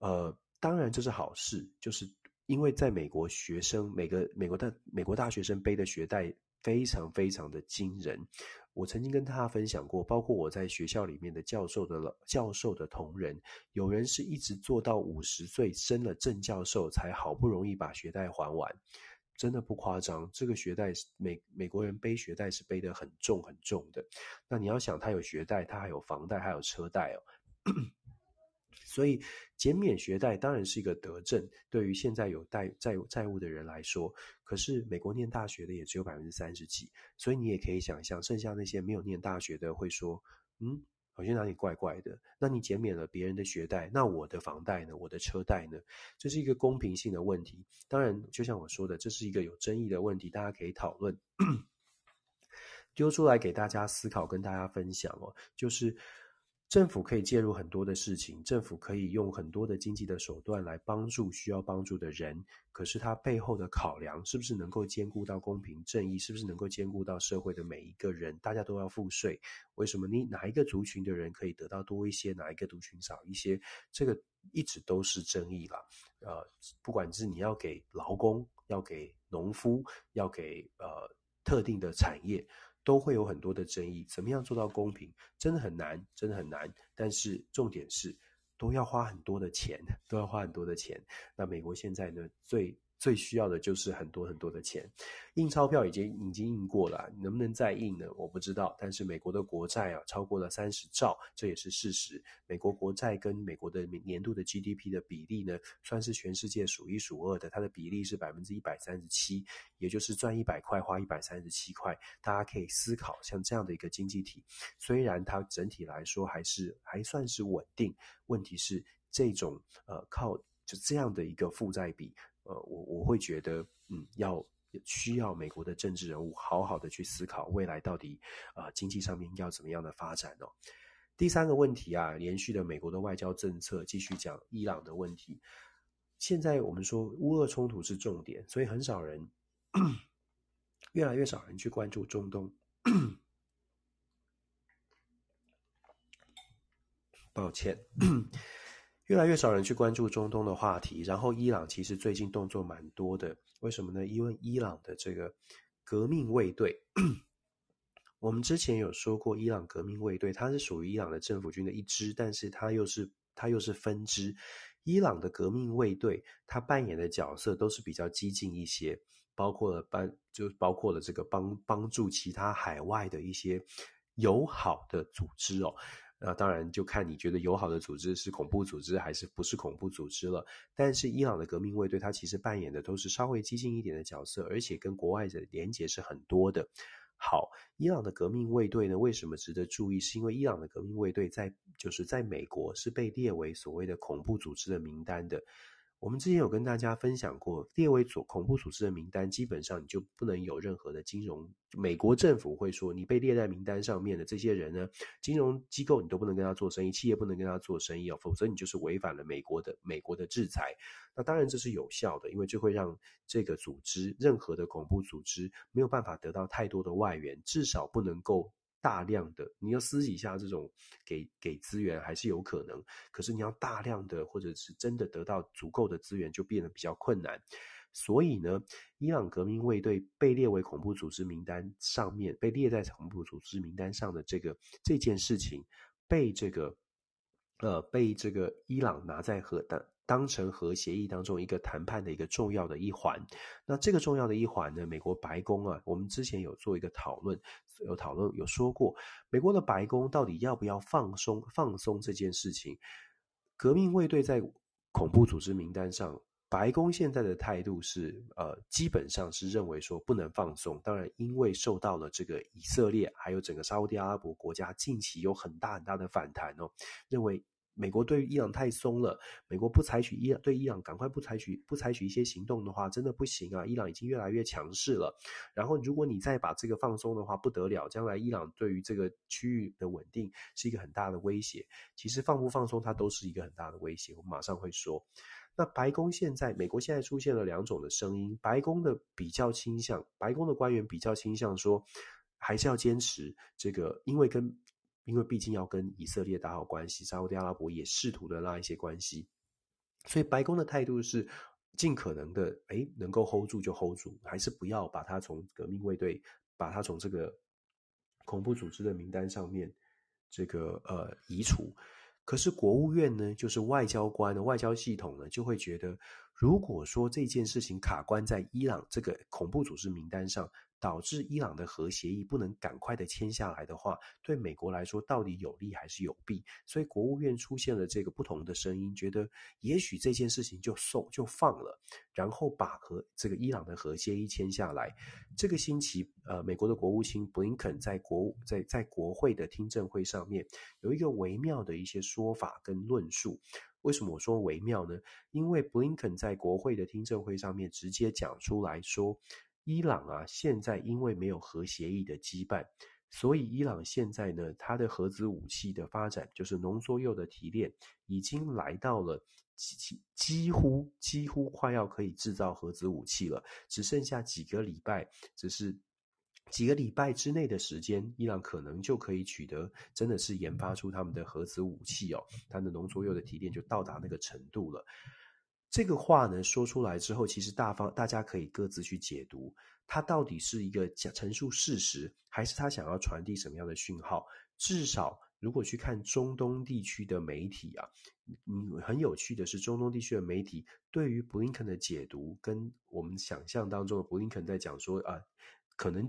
呃，当然这是好事，就是因为在美国，学生每个美国的美国大学生背的学贷非常非常的惊人。我曾经跟大家分享过，包括我在学校里面的教授的教授的同仁，有人是一直做到五十岁升了正教授，才好不容易把学贷还完，真的不夸张。这个学贷美美国人背学贷是背得很重很重的。那你要想，他有学贷，他还有房贷，还有车贷哦。所以减免学贷当然是一个德政，对于现在有贷债债务的人来说。可是美国念大学的也只有百分之三十几，所以你也可以想象，剩下那些没有念大学的会说：“嗯，好像哪里怪怪的。”那你减免了别人的学贷，那我的房贷呢？我的车贷呢？这是一个公平性的问题。当然，就像我说的，这是一个有争议的问题，大家可以讨论，丢出来给大家思考，跟大家分享哦，就是。政府可以介入很多的事情，政府可以用很多的经济的手段来帮助需要帮助的人。可是它背后的考量是不是能够兼顾到公平正义？是不是能够兼顾到社会的每一个人？大家都要付税，为什么你哪一个族群的人可以得到多一些，哪一个族群少一些？这个一直都是争议啦。呃，不管是你要给劳工，要给农夫，要给呃特定的产业。都会有很多的争议，怎么样做到公平，真的很难，真的很难。但是重点是，都要花很多的钱，都要花很多的钱。那美国现在呢，最最需要的就是很多很多的钱，印钞票已经已经印过了，能不能再印呢？我不知道。但是美国的国债啊，超过了三十兆，这也是事实。美国国债跟美国的年度的 GDP 的比例呢，算是全世界数一数二的，它的比例是百分之一百三十七，也就是赚一百块花一百三十七块。大家可以思考，像这样的一个经济体，虽然它整体来说还是还算是稳定，问题是这种呃靠就这样的一个负债比。呃，我我会觉得，嗯，要需要美国的政治人物好好的去思考未来到底，呃，经济上面要怎么样的发展哦。第三个问题啊，连续的美国的外交政策，继续讲伊朗的问题。现在我们说乌俄冲突是重点，所以很少人，越来越少人去关注中东。抱歉。越来越少人去关注中东的话题，然后伊朗其实最近动作蛮多的，为什么呢？因为伊朗的这个革命卫队，我们之前有说过，伊朗革命卫队它是属于伊朗的政府军的一支，但是它又是它又是分支。伊朗的革命卫队它扮演的角色都是比较激进一些，包括了帮就包括了这个帮帮助其他海外的一些友好的组织哦。那当然就看你觉得友好的组织是恐怖组织还是不是恐怖组织了。但是伊朗的革命卫队，它其实扮演的都是稍微激进一点的角色，而且跟国外的连结是很多的。好，伊朗的革命卫队呢，为什么值得注意？是因为伊朗的革命卫队在就是在美国是被列为所谓的恐怖组织的名单的。我们之前有跟大家分享过，列为组恐怖组织的名单，基本上你就不能有任何的金融。美国政府会说，你被列在名单上面的这些人呢，金融机构你都不能跟他做生意，企业不能跟他做生意哦，否则你就是违反了美国的美国的制裁。那当然这是有效的，因为这会让这个组织任何的恐怖组织没有办法得到太多的外援，至少不能够。大量的，你要私底下这种给给资源还是有可能，可是你要大量的或者是真的得到足够的资源就变得比较困难。所以呢，伊朗革命卫队被列为恐怖组织名单上面，被列在恐怖组织名单上的这个这件事情，被这个呃被这个伊朗拿在核弹。当成核协议当中一个谈判的一个重要的一环，那这个重要的一环呢，美国白宫啊，我们之前有做一个讨论，有讨论有说过，美国的白宫到底要不要放松放松这件事情？革命卫队在恐怖组织名单上，白宫现在的态度是，呃，基本上是认为说不能放松。当然，因为受到了这个以色列还有整个沙乌地阿拉伯国家近期有很大很大的反弹哦，认为。美国对伊朗太松了，美国不采取伊朗对伊朗赶快不采取不采取一些行动的话，真的不行啊！伊朗已经越来越强势了。然后，如果你再把这个放松的话，不得了，将来伊朗对于这个区域的稳定是一个很大的威胁。其实放不放松，它都是一个很大的威胁。我马上会说。那白宫现在，美国现在出现了两种的声音，白宫的比较倾向，白宫的官员比较倾向说，还是要坚持这个，因为跟。因为毕竟要跟以色列打好关系，沙乌地阿拉伯也试图的拉一些关系，所以白宫的态度是尽可能的，诶，能够 hold 住就 hold 住，还是不要把他从革命卫队，把他从这个恐怖组织的名单上面这个呃移除。可是国务院呢，就是外交官的外交系统呢，就会觉得，如果说这件事情卡关在伊朗这个恐怖组织名单上。导致伊朗的核协议不能赶快的签下来的话，对美国来说到底有利还是有弊？所以国务院出现了这个不同的声音，觉得也许这件事情就送就放了，然后把和这个伊朗的核协议签下来。这个星期，呃，美国的国务卿布林肯在国在在国会的听证会上面有一个微妙的一些说法跟论述。为什么我说微妙呢？因为布林肯在国会的听证会上面直接讲出来说。伊朗啊，现在因为没有核协议的羁绊，所以伊朗现在呢，它的核子武器的发展，就是浓缩铀的提炼，已经来到了几几乎几乎快要可以制造核子武器了，只剩下几个礼拜，只是几个礼拜之内的时间，伊朗可能就可以取得，真的是研发出他们的核子武器哦，它的浓缩铀的提炼就到达那个程度了。这个话呢，说出来之后，其实大方大家可以各自去解读，他到底是一个陈述事实，还是他想要传递什么样的讯号？至少如果去看中东地区的媒体啊，嗯，很有趣的是，中东地区的媒体对于布林肯的解读，跟我们想象当中的布林肯在讲说啊，可能。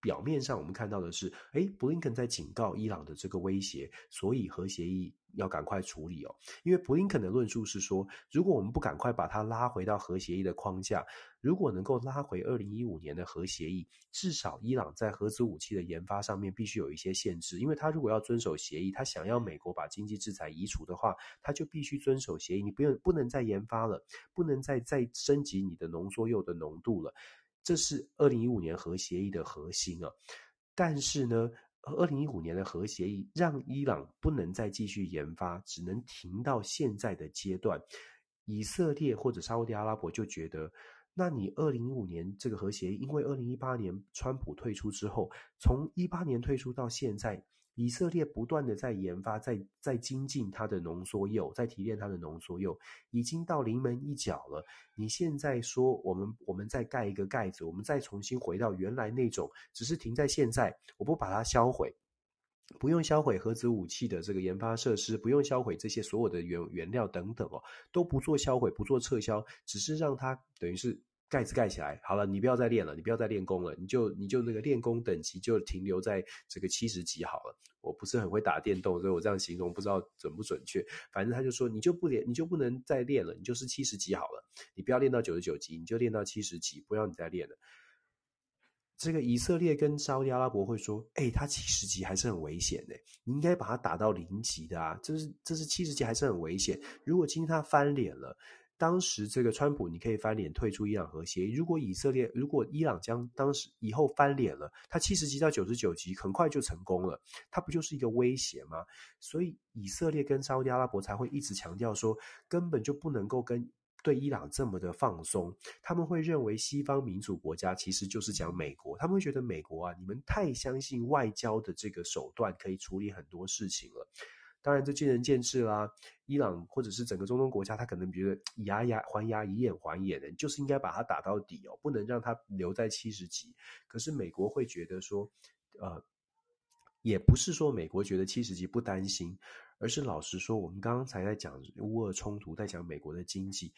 表面上我们看到的是，诶，布林肯在警告伊朗的这个威胁，所以核协议要赶快处理哦。因为布林肯的论述是说，如果我们不赶快把它拉回到核协议的框架，如果能够拉回二零一五年的核协议，至少伊朗在核子武器的研发上面必须有一些限制，因为他如果要遵守协议，他想要美国把经济制裁移除的话，他就必须遵守协议，你不用不能再研发了，不能再再升级你的浓缩铀的浓度了。这是二零一五年核协议的核心啊，但是呢，二零一五年的核协议让伊朗不能再继续研发，只能停到现在的阶段。以色列或者沙特阿拉伯就觉得，那你二零一五年这个核协议，因为二零一八年川普退出之后，从一八年退出到现在。以色列不断的在研发，在在精进它的浓缩铀，在提炼它的浓缩铀，已经到临门一脚了。你现在说我们我们再盖一个盖子，我们再重新回到原来那种，只是停在现在，我不把它销毁，不用销毁核子武器的这个研发设施，不用销毁这些所有的原原料等等哦，都不做销毁，不做撤销，只是让它等于是。盖子盖起来好了，你不要再练了，你不要再练功了，你就你就那个练功等级就停留在这个七十级好了。我不是很会打电动，所以我这样形容不知道准不准确。反正他就说，你就不练，你就不能再练了，你就是七十级好了，你不要练到九十九级，你就练到七十级，不要你再练了。这个以色列跟沙乌地阿拉伯会说，哎，他七十级还是很危险的，你应该把他打到零级的啊，这是这是七十级还是很危险。如果今天他翻脸了。当时这个川普，你可以翻脸退出伊朗核协议。如果以色列，如果伊朗将当时以后翻脸了，他七十级到九十九级，很快就成功了，他不就是一个威胁吗？所以以色列跟沙乌地阿拉伯才会一直强调说，根本就不能够跟对伊朗这么的放松。他们会认为西方民主国家其实就是讲美国，他们会觉得美国啊，你们太相信外交的这个手段可以处理很多事情了。当然，这见仁见智啦。伊朗或者是整个中东国家，他可能觉得牙牙还牙，以眼还眼的，就是应该把它打到底哦，不能让它留在七十级。可是美国会觉得说，呃，也不是说美国觉得七十级不担心，而是老实说，我们刚才在讲乌俄冲突，在讲美国的经济。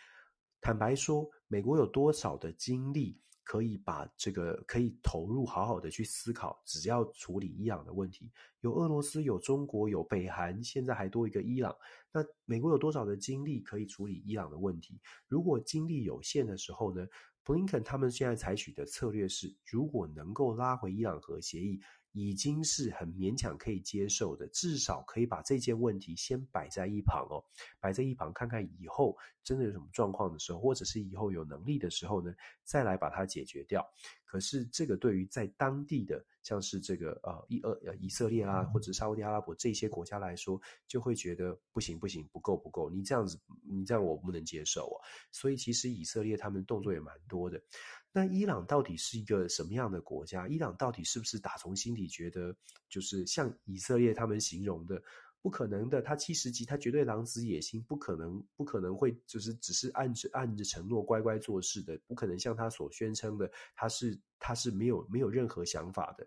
坦白说，美国有多少的精力？可以把这个可以投入，好好的去思考，只要处理伊朗的问题。有俄罗斯，有中国，有北韩，现在还多一个伊朗。那美国有多少的精力可以处理伊朗的问题？如果精力有限的时候呢，布林肯他们现在采取的策略是，如果能够拉回伊朗核协议，已经是很勉强可以接受的，至少可以把这件问题先摆在一旁哦，摆在一旁看看以后真的有什么状况的时候，或者是以后有能力的时候呢，再来把它解决掉。可是这个对于在当地的像是这个呃以呃以色列啊，或者沙乌地阿拉伯这些国家来说，就会觉得不行不行，不够不够，你这样子你这样我不能接受哦。所以其实以色列他们动作也蛮多的。那伊朗到底是一个什么样的国家？伊朗到底是不是打从心底觉得，就是像以色列他们形容的，不可能的，他七十级，他绝对狼子野心，不可能，不可能会就是只是按着按着承诺乖乖做事的，不可能像他所宣称的，他是他是没有没有任何想法的。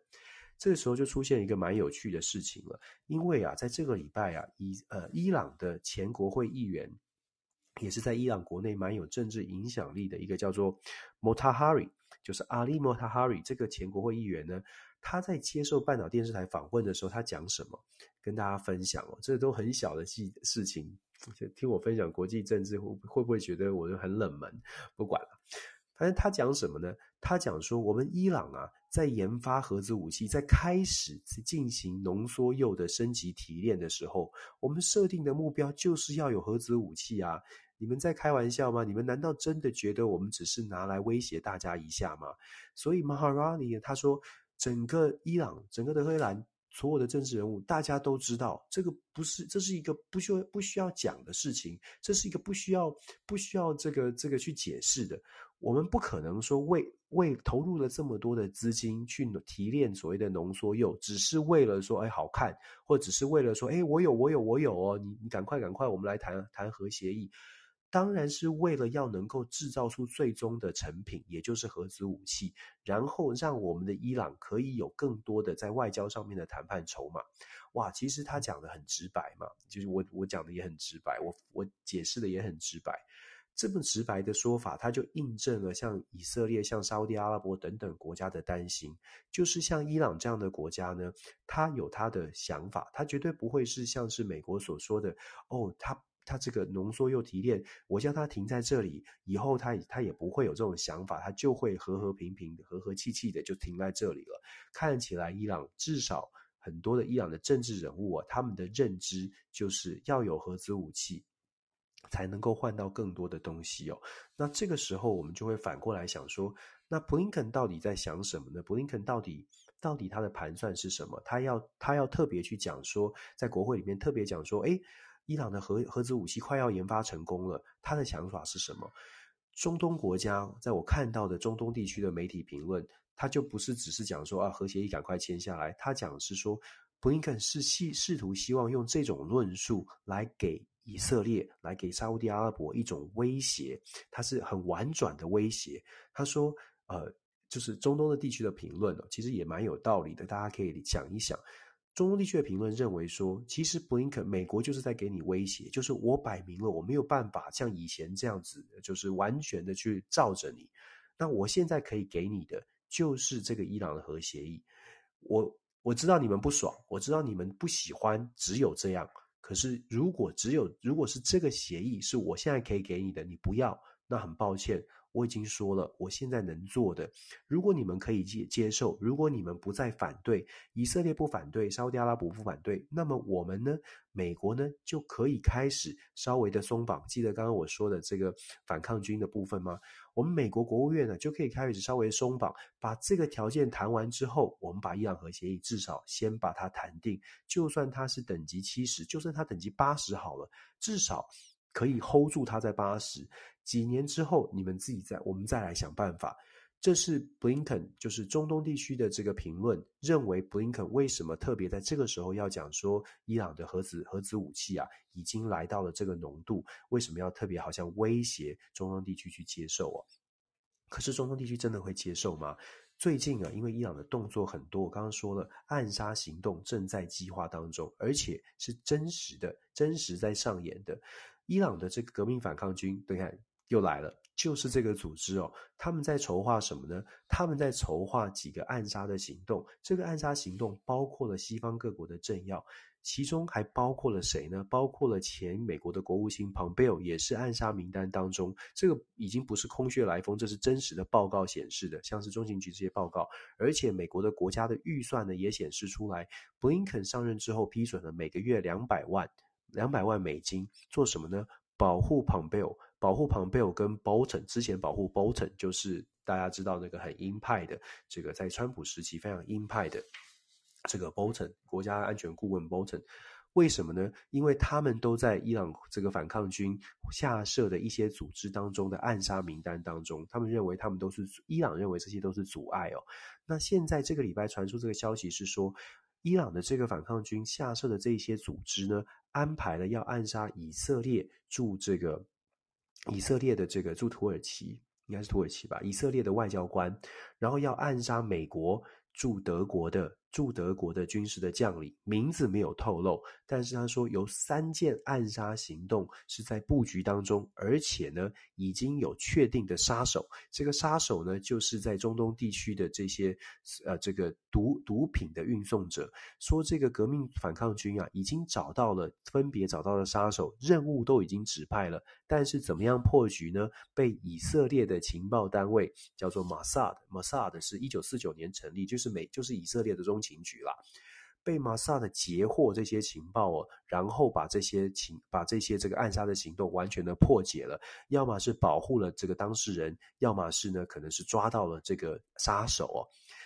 这个时候就出现一个蛮有趣的事情了，因为啊，在这个礼拜啊，伊呃伊朗的前国会议员。也是在伊朗国内蛮有政治影响力的一个叫做 Motahari，就是 Ali Motahari 这个前国会议员呢，他在接受半岛电视台访问的时候，他讲什么？跟大家分享哦，这都很小的事事情，就听我分享国际政治会会不会觉得我就很冷门？不管了，反正他讲什么呢？他讲说，我们伊朗啊，在研发核子武器，在开始进行浓缩铀的升级提炼的时候，我们设定的目标就是要有核子武器啊。你们在开玩笑吗？你们难道真的觉得我们只是拿来威胁大家一下吗？所以 Maharani 他说，整个伊朗、整个德黑兰所有的政治人物，大家都知道，这个不是，这是一个不需要不需要讲的事情，这是一个不需要不需要这个这个去解释的。我们不可能说为为投入了这么多的资金去提炼所谓的浓缩铀，只是为了说哎好看，或只是为了说哎我有我有我有哦，你你赶快赶快，我们来谈谈核协议。当然是为了要能够制造出最终的成品，也就是核子武器，然后让我们的伊朗可以有更多的在外交上面的谈判筹码。哇，其实他讲的很直白嘛，就是我我讲的也很直白，我我解释的也很直白。这么直白的说法，它就印证了像以色列、像沙乌地阿拉伯等等国家的担心，就是像伊朗这样的国家呢，他有他的想法，他绝对不会是像是美国所说的哦，他。他这个浓缩铀提炼，我叫他停在这里，以后他他也不会有这种想法，他就会和和平平、和和气气的就停在这里了。看起来伊朗至少很多的伊朗的政治人物啊，他们的认知就是要有核子武器，才能够换到更多的东西哦。那这个时候我们就会反过来想说，那布林肯到底在想什么呢？布林肯到底到底他的盘算是什么？他要他要特别去讲说，在国会里面特别讲说，诶。伊朗的核核子武器快要研发成功了，他的想法是什么？中东国家，在我看到的中东地区的媒体评论，他就不是只是讲说啊，核协议赶快签下来，他讲是说，布林肯是希试图希望用这种论述来给以色列、来给沙乌地阿拉伯一种威胁，他是很婉转的威胁。他说，呃，就是中东的地区的评论呢，其实也蛮有道理的，大家可以想一想。中东地区的评论认为说，其实布林肯美国就是在给你威胁，就是我摆明了我没有办法像以前这样子，就是完全的去罩着你。那我现在可以给你的就是这个伊朗的核协议。我我知道你们不爽，我知道你们不喜欢，只有这样。可是如果只有如果是这个协议是我现在可以给你的，你不要，那很抱歉。我已经说了，我现在能做的，如果你们可以接接受，如果你们不再反对，以色列不反对，沙乌地阿拉伯不反对，那么我们呢，美国呢，就可以开始稍微的松绑。记得刚刚我说的这个反抗军的部分吗？我们美国国务院呢，就可以开始稍微松绑，把这个条件谈完之后，我们把伊朗核协议至少先把它谈定，就算它是等级七十，就算它等级八十好了，至少。可以 hold 住它在八十几年之后，你们自己再我们再来想办法。这是布林肯，就是中东地区的这个评论，认为布林肯为什么特别在这个时候要讲说伊朗的核子核子武器啊，已经来到了这个浓度，为什么要特别好像威胁中东地区去接受啊？可是中东地区真的会接受吗？最近啊，因为伊朗的动作很多，我刚刚说了，暗杀行动正在计划当中，而且是真实的，真实在上演的。伊朗的这个革命反抗军，你看又来了，就是这个组织哦，他们在筹划什么呢？他们在筹划几个暗杀的行动。这个暗杀行动包括了西方各国的政要，其中还包括了谁呢？包括了前美国的国务卿蓬佩奥，也是暗杀名单当中。这个已经不是空穴来风，这是真实的报告显示的，像是中情局这些报告。而且美国的国家的预算呢，也显示出来，布林肯上任之后批准了每个月两百万，两百万美金做什么呢？保护蓬佩奥。保护蓬佩奥跟 Bolton，之前保护 Bolton 就是大家知道那个很鹰派的，这个在川普时期非常鹰派的这个 Bolton 国家安全顾问 Bolton，为什么呢？因为他们都在伊朗这个反抗军下设的一些组织当中的暗杀名单当中，他们认为他们都是伊朗认为这些都是阻碍哦。那现在这个礼拜传出这个消息是说，伊朗的这个反抗军下设的这些组织呢，安排了要暗杀以色列驻这个。以色列的这个驻土耳其，应该是土耳其吧？以色列的外交官，然后要暗杀美国驻德国的。驻德国的军事的将领名字没有透露，但是他说有三件暗杀行动是在布局当中，而且呢已经有确定的杀手。这个杀手呢就是在中东地区的这些呃这个毒毒品的运送者。说这个革命反抗军啊已经找到了，分别找到了杀手，任务都已经指派了，但是怎么样破局呢？被以色列的情报单位叫做马萨德，马萨德是一九四九年成立，就是美就是以色列的中。情局啦，被马萨的截获这些情报哦，然后把这些情把这些这个暗杀的行动完全的破解了，要么是保护了这个当事人，要么是呢可能是抓到了这个杀手哦，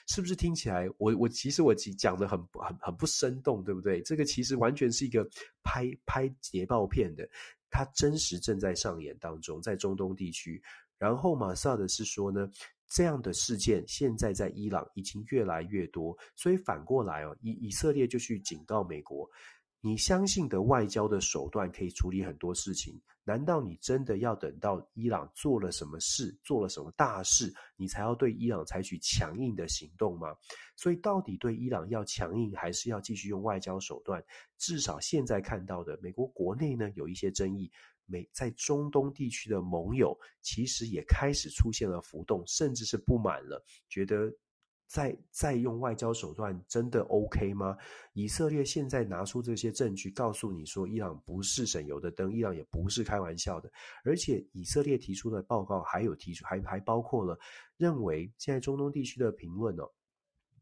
是不是听起来我我其实我讲的很很很不生动，对不对？这个其实完全是一个拍拍谍报片的，它真实正在上演当中，在中东地区。然后马萨的是说呢。这样的事件现在在伊朗已经越来越多，所以反过来哦，以以色列就去警告美国：你相信的外交的手段可以处理很多事情，难道你真的要等到伊朗做了什么事，做了什么大事，你才要对伊朗采取强硬的行动吗？所以到底对伊朗要强硬，还是要继续用外交手段？至少现在看到的，美国国内呢有一些争议。美在中东地区的盟友其实也开始出现了浮动，甚至是不满了，觉得再再用外交手段真的 OK 吗？以色列现在拿出这些证据，告诉你说伊朗不是省油的灯，伊朗也不是开玩笑的，而且以色列提出的报告还有提出，还还包括了认为现在中东地区的评论哦。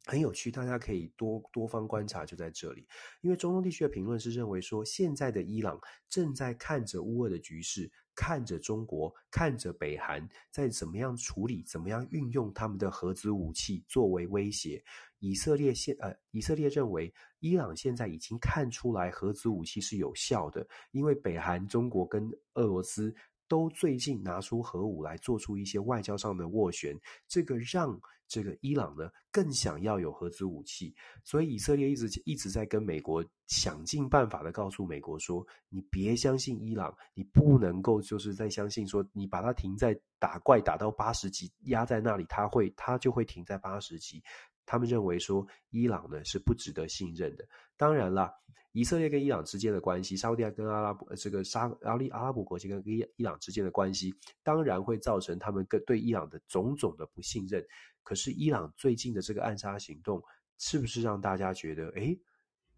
很有趣，大家可以多多方观察，就在这里。因为中东地区的评论是认为说，现在的伊朗正在看着乌俄的局势，看着中国，看着北韩在怎么样处理，怎么样运用他们的核子武器作为威胁。以色列现呃，以色列认为伊朗现在已经看出来核子武器是有效的，因为北韩、中国跟俄罗斯都最近拿出核武来做出一些外交上的斡旋，这个让。这个伊朗呢，更想要有核子武器，所以以色列一直一直在跟美国想尽办法的告诉美国说：“你别相信伊朗，你不能够就是在相信说你把它停在打怪打到八十级压在那里，它会它就会停在八十级。”他们认为说伊朗呢是不值得信任的。当然啦，以色列跟伊朗之间的关系，沙乌地亚跟阿拉伯这个沙阿利阿拉伯国家跟伊伊朗之间的关系，当然会造成他们跟对伊朗的种种的不信任。可是，伊朗最近的这个暗杀行动，是不是让大家觉得，诶，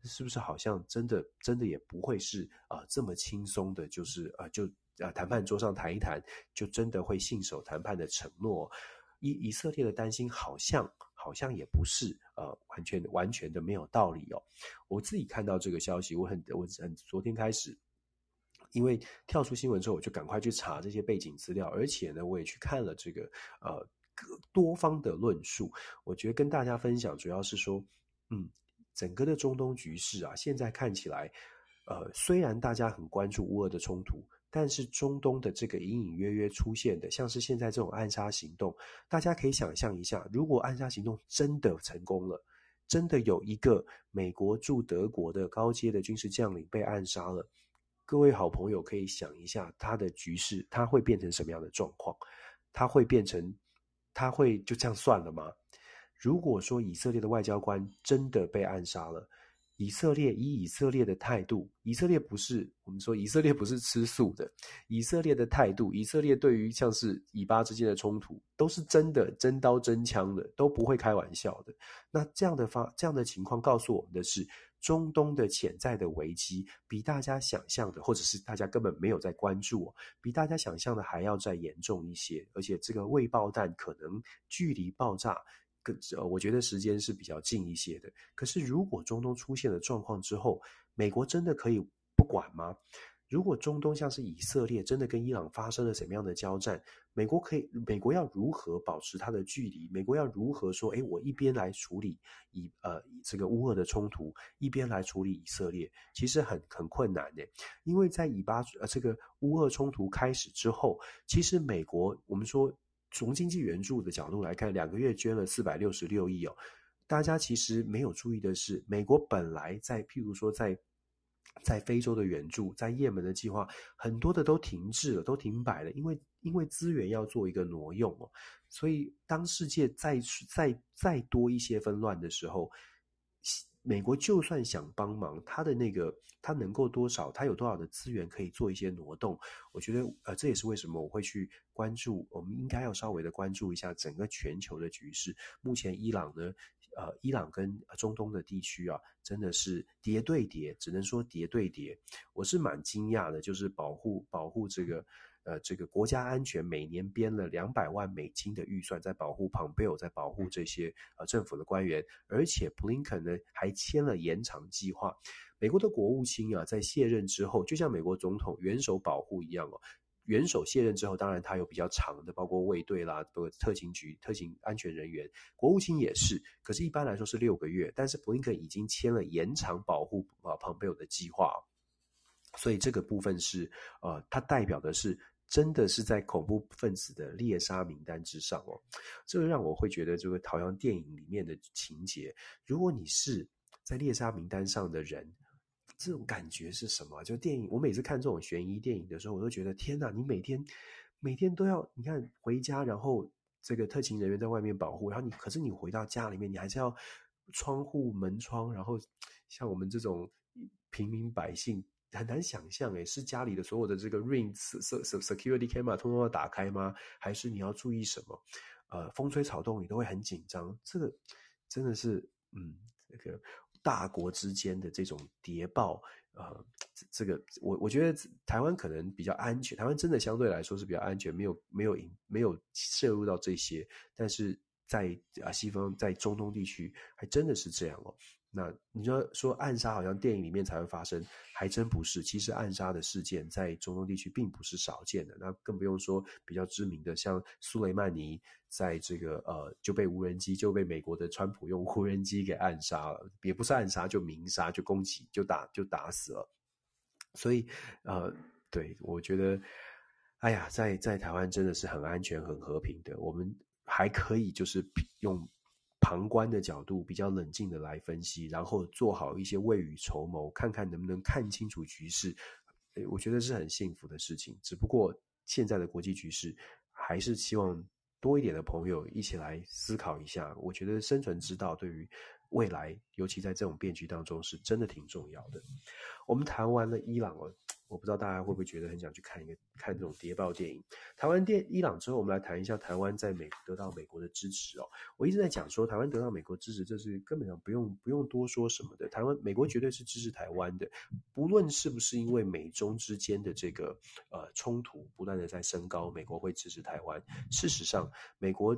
是不是好像真的真的也不会是啊、这么轻松的，就是啊、呃、就啊谈判桌上谈一谈，就真的会信守谈判的承诺？以以色列的担心，好像好像也不是呃完全完全的没有道理哦。我自己看到这个消息，我很我很昨天开始，因为跳出新闻之后，我就赶快去查这些背景资料，而且呢，我也去看了这个呃。多方的论述，我觉得跟大家分享，主要是说，嗯，整个的中东局势啊，现在看起来，呃，虽然大家很关注乌俄的冲突，但是中东的这个隐隐约约出现的，像是现在这种暗杀行动，大家可以想象一下，如果暗杀行动真的成功了，真的有一个美国驻德国的高阶的军事将领被暗杀了，各位好朋友可以想一下，他的局势他会变成什么样的状况？他会变成？他会就这样算了吗？如果说以色列的外交官真的被暗杀了，以色列以以色列的态度，以色列不是我们说以色列不是吃素的，以色列的态度，以色列对于像是以巴之间的冲突，都是真的真刀真枪的，都不会开玩笑的。那这样的发这样的情况告诉我们的是，中东的潜在的危机比大家想象的，或者是大家根本没有在关注，比大家想象的还要再严重一些，而且这个未爆弹可能距离爆炸。呃，我觉得时间是比较近一些的。可是，如果中东出现了状况之后，美国真的可以不管吗？如果中东像是以色列真的跟伊朗发生了什么样的交战，美国可以，美国要如何保持它的距离？美国要如何说？诶，我一边来处理以呃这个乌俄的冲突，一边来处理以色列，其实很很困难的。因为在以巴呃这个乌俄冲突开始之后，其实美国我们说。从经济援助的角度来看，两个月捐了四百六十六亿哦。大家其实没有注意的是，美国本来在譬如说在在非洲的援助，在也门的计划，很多的都停滞了，都停摆了，因为因为资源要做一个挪用哦。所以当世界再再再多一些纷乱的时候，美国就算想帮忙，他的那个他能够多少，他有多少的资源可以做一些挪动？我觉得，呃，这也是为什么我会去关注，我们应该要稍微的关注一下整个全球的局势。目前伊朗呢，呃，伊朗跟中东的地区啊，真的是叠对叠，只能说叠对叠。我是蛮惊讶的，就是保护保护这个。呃，这个国家安全每年编了两百万美金的预算，在保护蓬佩奥，在保护这些呃政府的官员，而且布林肯呢还签了延长计划。美国的国务卿啊，在卸任之后，就像美国总统元首保护一样哦，元首卸任之后，当然他有比较长的，包括卫队啦，包括特勤局、特勤安全人员，国务卿也是。可是，一般来说是六个月，但是布林肯已经签了延长保护啊蓬佩奥的计划，所以这个部分是呃，它代表的是。真的是在恐怖分子的猎杀名单之上哦，这个让我会觉得，这个好像电影里面的情节。如果你是在猎杀名单上的人，这种感觉是什么？就电影，我每次看这种悬疑电影的时候，我都觉得天哪！你每天每天都要，你看回家，然后这个特勤人员在外面保护，然后你可是你回到家里面，你还是要窗户门窗，然后像我们这种平民百姓。很难想象，诶，是家里的所有的这个 Ring security camera 通通要打开吗？还是你要注意什么？呃，风吹草动你都会很紧张。这个真的是，嗯，这个大国之间的这种谍报，呃，这个我我觉得台湾可能比较安全，台湾真的相对来说是比较安全，没有没有没有涉入到这些。但是在啊西方，在中东地区，还真的是这样哦。那你说说暗杀好像电影里面才会发生，还真不是。其实暗杀的事件在中东地区并不是少见的。那更不用说比较知名的，像苏雷曼尼在这个呃就被无人机就被美国的川普用无人机给暗杀了，也不是暗杀就明杀就攻击就打就打死了。所以呃，对，我觉得，哎呀，在在台湾真的是很安全很和平的，我们还可以就是用。旁观的角度比较冷静的来分析，然后做好一些未雨绸缪，看看能不能看清楚局势。我觉得是很幸福的事情。只不过现在的国际局势，还是希望多一点的朋友一起来思考一下。我觉得生存之道对于未来，尤其在这种变局当中，是真的挺重要的。我们谈完了伊朗哦。我不知道大家会不会觉得很想去看一个看这种谍报电影。台湾电伊朗之后，我们来谈一下台湾在美得到美国的支持哦。我一直在讲说，台湾得到美国支持，这是根本上不用不用多说什么的。台湾美国绝对是支持台湾的，不论是不是因为美中之间的这个呃冲突不断的在升高，美国会支持台湾。事实上，美国。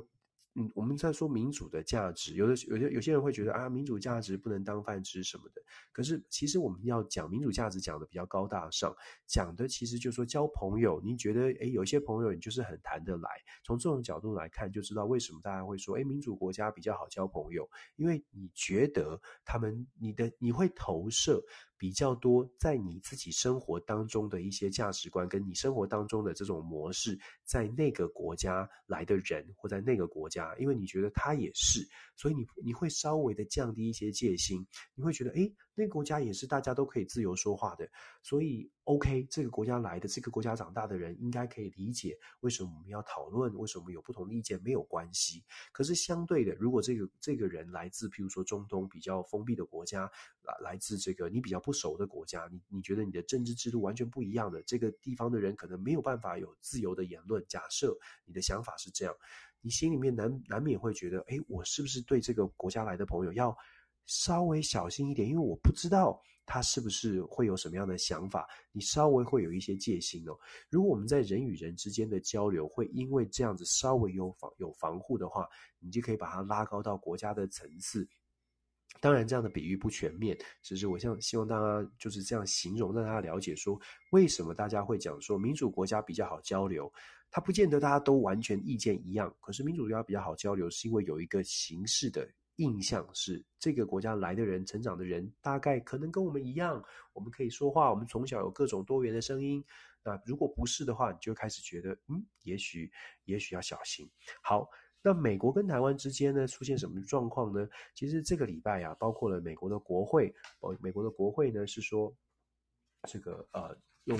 嗯，我们在说民主的价值，有的有些有些人会觉得啊，民主价值不能当饭吃什么的。可是其实我们要讲民主价值，讲的比较高大上，讲的其实就是说交朋友。你觉得诶，有些朋友你就是很谈得来，从这种角度来看，就知道为什么大家会说，诶，民主国家比较好交朋友，因为你觉得他们你的你会投射。比较多在你自己生活当中的一些价值观，跟你生活当中的这种模式，在那个国家来的人或在那个国家，因为你觉得他也是，所以你你会稍微的降低一些戒心，你会觉得，诶，那个国家也是大家都可以自由说话的，所以 OK，这个国家来的这个国家长大的人应该可以理解为什么我们要讨论，为什么有不同的意见没有关系。可是相对的，如果这个这个人来自譬如说中东比较封闭的国家，来来自这个你比较不熟的国家，你你觉得你的政治制度完全不一样的，这个地方的人可能没有办法有自由的言论。假设你的想法是这样。你心里面难难免会觉得，诶，我是不是对这个国家来的朋友要稍微小心一点？因为我不知道他是不是会有什么样的想法，你稍微会有一些戒心哦。如果我们在人与人之间的交流会因为这样子稍微有防有防护的话，你就可以把它拉高到国家的层次。当然，这样的比喻不全面，只是我想希望大家就是这样形容，让大家了解说为什么大家会讲说民主国家比较好交流。它不见得大家都完全意见一样，可是民主国家比较好交流，是因为有一个形式的印象是这个国家来的人、成长的人，大概可能跟我们一样，我们可以说话，我们从小有各种多元的声音。那如果不是的话，你就开始觉得，嗯，也许，也许要小心。好，那美国跟台湾之间呢，出现什么状况呢？其实这个礼拜啊，包括了美国的国会，呃，美国的国会呢是说，这个呃用。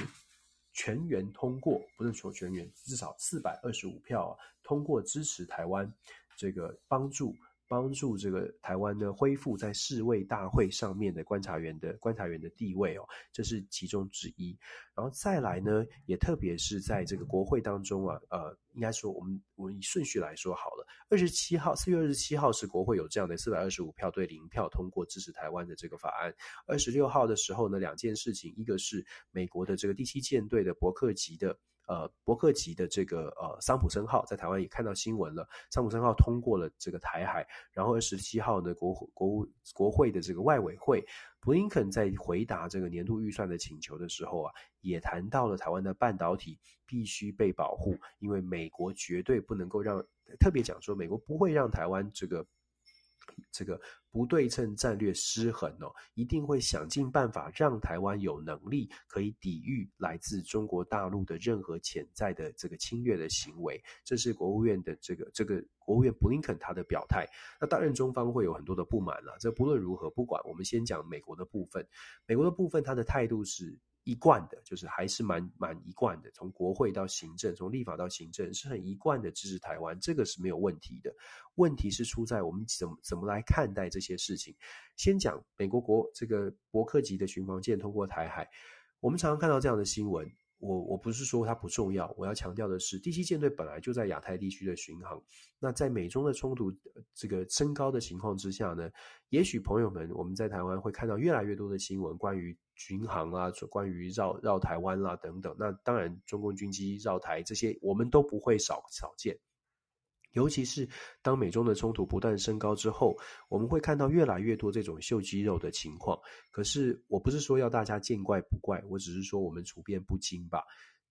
全员通过，不是说全员，至少四百二十五票啊，通过支持台湾这个帮助。帮助这个台湾呢恢复在世卫大会上面的观察员的观察员的地位哦，这是其中之一。然后再来呢，也特别是在这个国会当中啊，呃，应该说我们我们以顺序来说好了，二十七号四月二十七号是国会有这样的四百二十五票对零票通过支持台湾的这个法案。二十六号的时候呢，两件事情，一个是美国的这个第七舰队的伯克级的。呃，伯克级的这个呃桑普森号在台湾也看到新闻了，桑普森号通过了这个台海，然后二十七号呢，国国务国会的这个外委会，布林肯在回答这个年度预算的请求的时候啊，也谈到了台湾的半导体必须被保护，因为美国绝对不能够让，特别讲说美国不会让台湾这个。这个不对称战略失衡哦，一定会想尽办法让台湾有能力可以抵御来自中国大陆的任何潜在的这个侵略的行为。这是国务院的这个这个国务院布林肯他的表态。那当然中方会有很多的不满了。这不论如何，不管我们先讲美国的部分，美国的部分他的态度是。一贯的，就是还是蛮蛮一贯的，从国会到行政，从立法到行政，是很一贯的支持台湾，这个是没有问题的。问题是出在我们怎么怎么来看待这些事情。先讲美国国这个伯克级的巡防舰通过台海，我们常常看到这样的新闻。我我不是说它不重要，我要强调的是，第七舰队本来就在亚太地区的巡航。那在美中的冲突这个升高的情况之下呢，也许朋友们我们在台湾会看到越来越多的新闻，关于巡航啊，关于绕绕台湾啦、等等。那当然，中共军机绕台这些，我们都不会少少见。尤其是当美中的冲突不断升高之后，我们会看到越来越多这种秀肌肉的情况。可是，我不是说要大家见怪不怪，我只是说我们处变不惊吧。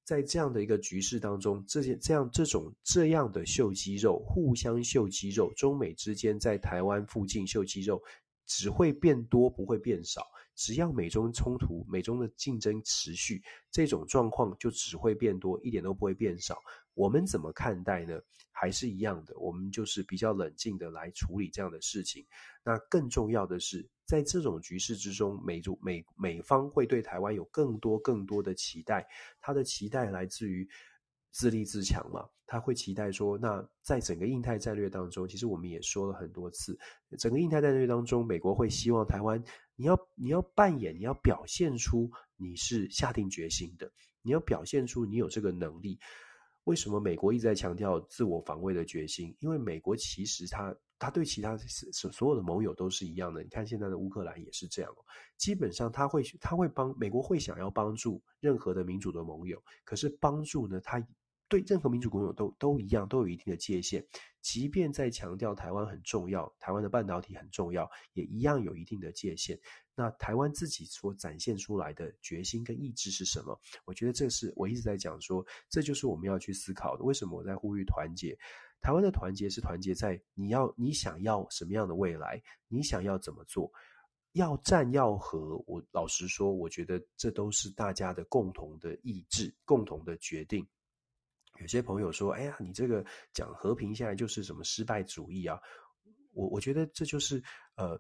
在这样的一个局势当中，这些这样这种这样的秀肌肉，互相秀肌肉，中美之间在台湾附近秀肌肉，只会变多，不会变少。只要美中冲突、美中的竞争持续，这种状况就只会变多，一点都不会变少。我们怎么看待呢？还是一样的，我们就是比较冷静的来处理这样的事情。那更重要的是，在这种局势之中，美中美美方会对台湾有更多更多的期待。他的期待来自于自立自强嘛，他会期待说，那在整个印太战略当中，其实我们也说了很多次，整个印太战略当中，美国会希望台湾，你要你要扮演，你要表现出你是下定决心的，你要表现出你有这个能力。为什么美国一直在强调自我防卫的决心？因为美国其实他他对其他所所有的盟友都是一样的。你看现在的乌克兰也是这样，基本上他会他会帮美国会想要帮助任何的民主的盟友，可是帮助呢，他对任何民主盟友都都一样，都有一定的界限。即便在强调台湾很重要，台湾的半导体很重要，也一样有一定的界限。那台湾自己所展现出来的决心跟意志是什么？我觉得这是我一直在讲说，这就是我们要去思考的。为什么我在呼吁团结？台湾的团结是团结在你要你想要什么样的未来，你想要怎么做？要战要和，我老实说，我觉得这都是大家的共同的意志，共同的决定。有些朋友说：“哎呀，你这个讲和平，现在就是什么失败主义啊？”我我觉得这就是呃，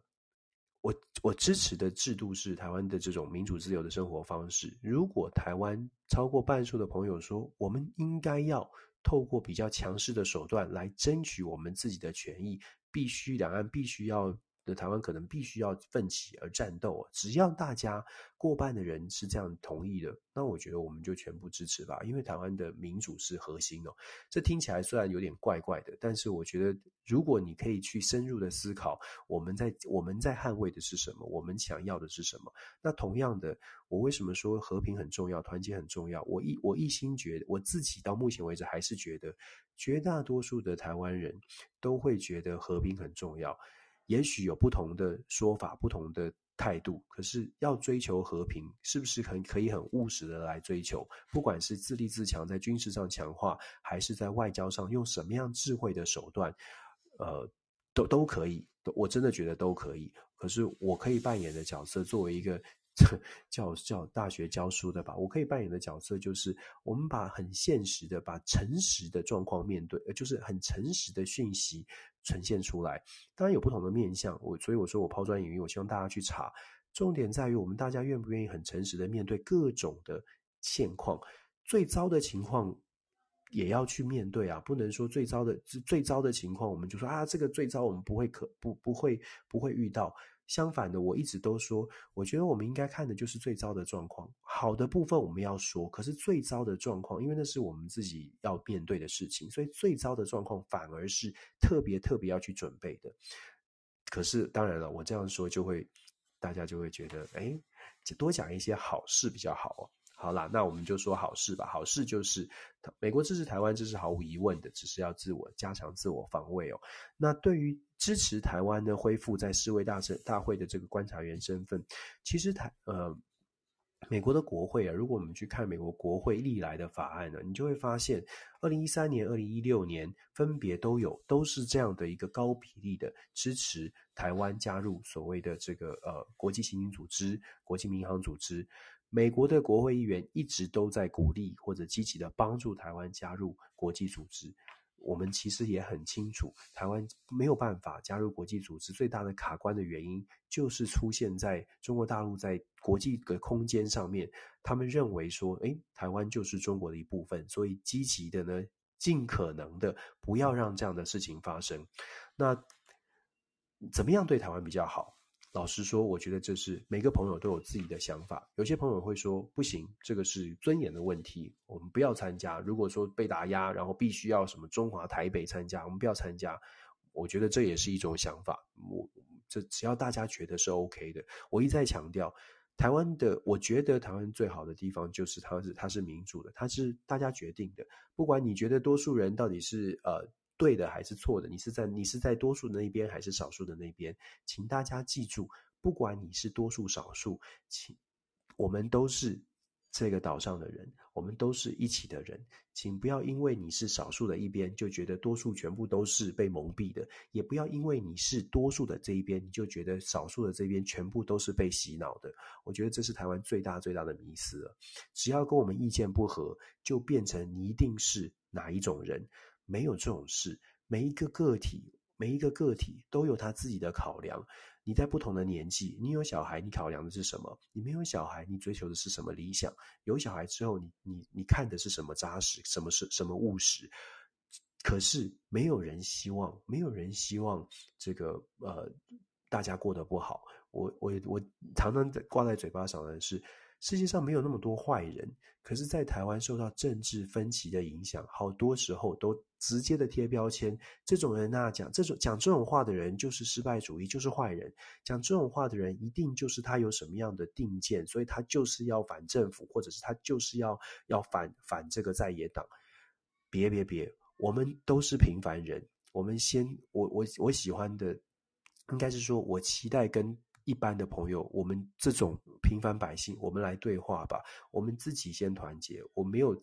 我我支持的制度是台湾的这种民主自由的生活方式。如果台湾超过半数的朋友说，我们应该要透过比较强势的手段来争取我们自己的权益，必须两岸必须要。的台湾可能必须要奋起而战斗，只要大家过半的人是这样同意的，那我觉得我们就全部支持吧。因为台湾的民主是核心哦。这听起来虽然有点怪怪的，但是我觉得如果你可以去深入的思考，我们在我们在捍卫的是什么，我们想要的是什么。那同样的，我为什么说和平很重要，团结很重要？我一我一心觉得，我自己到目前为止还是觉得，绝大多数的台湾人都会觉得和平很重要。也许有不同的说法，不同的态度，可是要追求和平，是不是很可以很务实的来追求？不管是自立自强，在军事上强化，还是在外交上用什么样智慧的手段，呃，都都可以。我真的觉得都可以。可是我可以扮演的角色，作为一个。教教大学教书的吧，我可以扮演的角色就是，我们把很现实的、把诚实的状况面对，呃就是很诚实的讯息呈现出来。当然有不同的面相，我所以我说我抛砖引玉，我希望大家去查。重点在于我们大家愿不愿意很诚实的面对各种的现况，最糟的情况也要去面对啊，不能说最糟的最糟的情况，我们就说啊，这个最糟我们不会可不不会不会遇到。相反的，我一直都说，我觉得我们应该看的就是最糟的状况。好的部分我们要说，可是最糟的状况，因为那是我们自己要面对的事情，所以最糟的状况反而是特别特别要去准备的。可是当然了，我这样说就会，大家就会觉得，哎，多讲一些好事比较好哦。好啦，那我们就说好事吧。好事就是美国支持台湾，这是毫无疑问的，只是要自我加强自我防卫哦。那对于支持台湾呢，恢复在世卫大政大会的这个观察员身份，其实台呃美国的国会啊，如果我们去看美国国会历来的法案呢，你就会发现，二零一三年、二零一六年分别都有都是这样的一个高比例的支持台湾加入所谓的这个呃国际刑警组织、国际民航组织。美国的国会议员一直都在鼓励或者积极的帮助台湾加入国际组织。我们其实也很清楚，台湾没有办法加入国际组织，最大的卡关的原因就是出现在中国大陆在国际的空间上面，他们认为说，诶，台湾就是中国的一部分，所以积极的呢，尽可能的不要让这样的事情发生。那怎么样对台湾比较好？老实说，我觉得这是每个朋友都有自己的想法。有些朋友会说不行，这个是尊严的问题，我们不要参加。如果说被打压，然后必须要什么中华台北参加，我们不要参加。我觉得这也是一种想法。我这只要大家觉得是 OK 的。我一再强调，台湾的，我觉得台湾最好的地方就是它是它是民主的，它是大家决定的。不管你觉得多数人到底是呃。对的还是错的？你是在你是在多数的那边还是少数的那边？请大家记住，不管你是多数少数，请我们都是这个岛上的人，我们都是一起的人，请不要因为你是少数的一边就觉得多数全部都是被蒙蔽的，也不要因为你是多数的这一边你就觉得少数的这边全部都是被洗脑的。我觉得这是台湾最大最大的迷思了。只要跟我们意见不合，就变成你一定是哪一种人。没有这种事，每一个个体，每一个个体都有他自己的考量。你在不同的年纪，你有小孩，你考量的是什么？你没有小孩，你追求的是什么理想？有小孩之后，你你你看的是什么扎实？什么是什么务实？可是没有人希望，没有人希望这个呃大家过得不好。我我我常常挂在嘴巴上的是。世界上没有那么多坏人，可是，在台湾受到政治分歧的影响，好多时候都直接的贴标签。这种人啊，讲这种讲这种话的人就是失败主义，就是坏人。讲这种话的人，一定就是他有什么样的定见，所以他就是要反政府，或者是他就是要要反反这个在野党。别别别，我们都是平凡人。我们先，我我我喜欢的，应该是说，我期待跟。一般的朋友，我们这种平凡百姓，我们来对话吧。我们自己先团结。我没有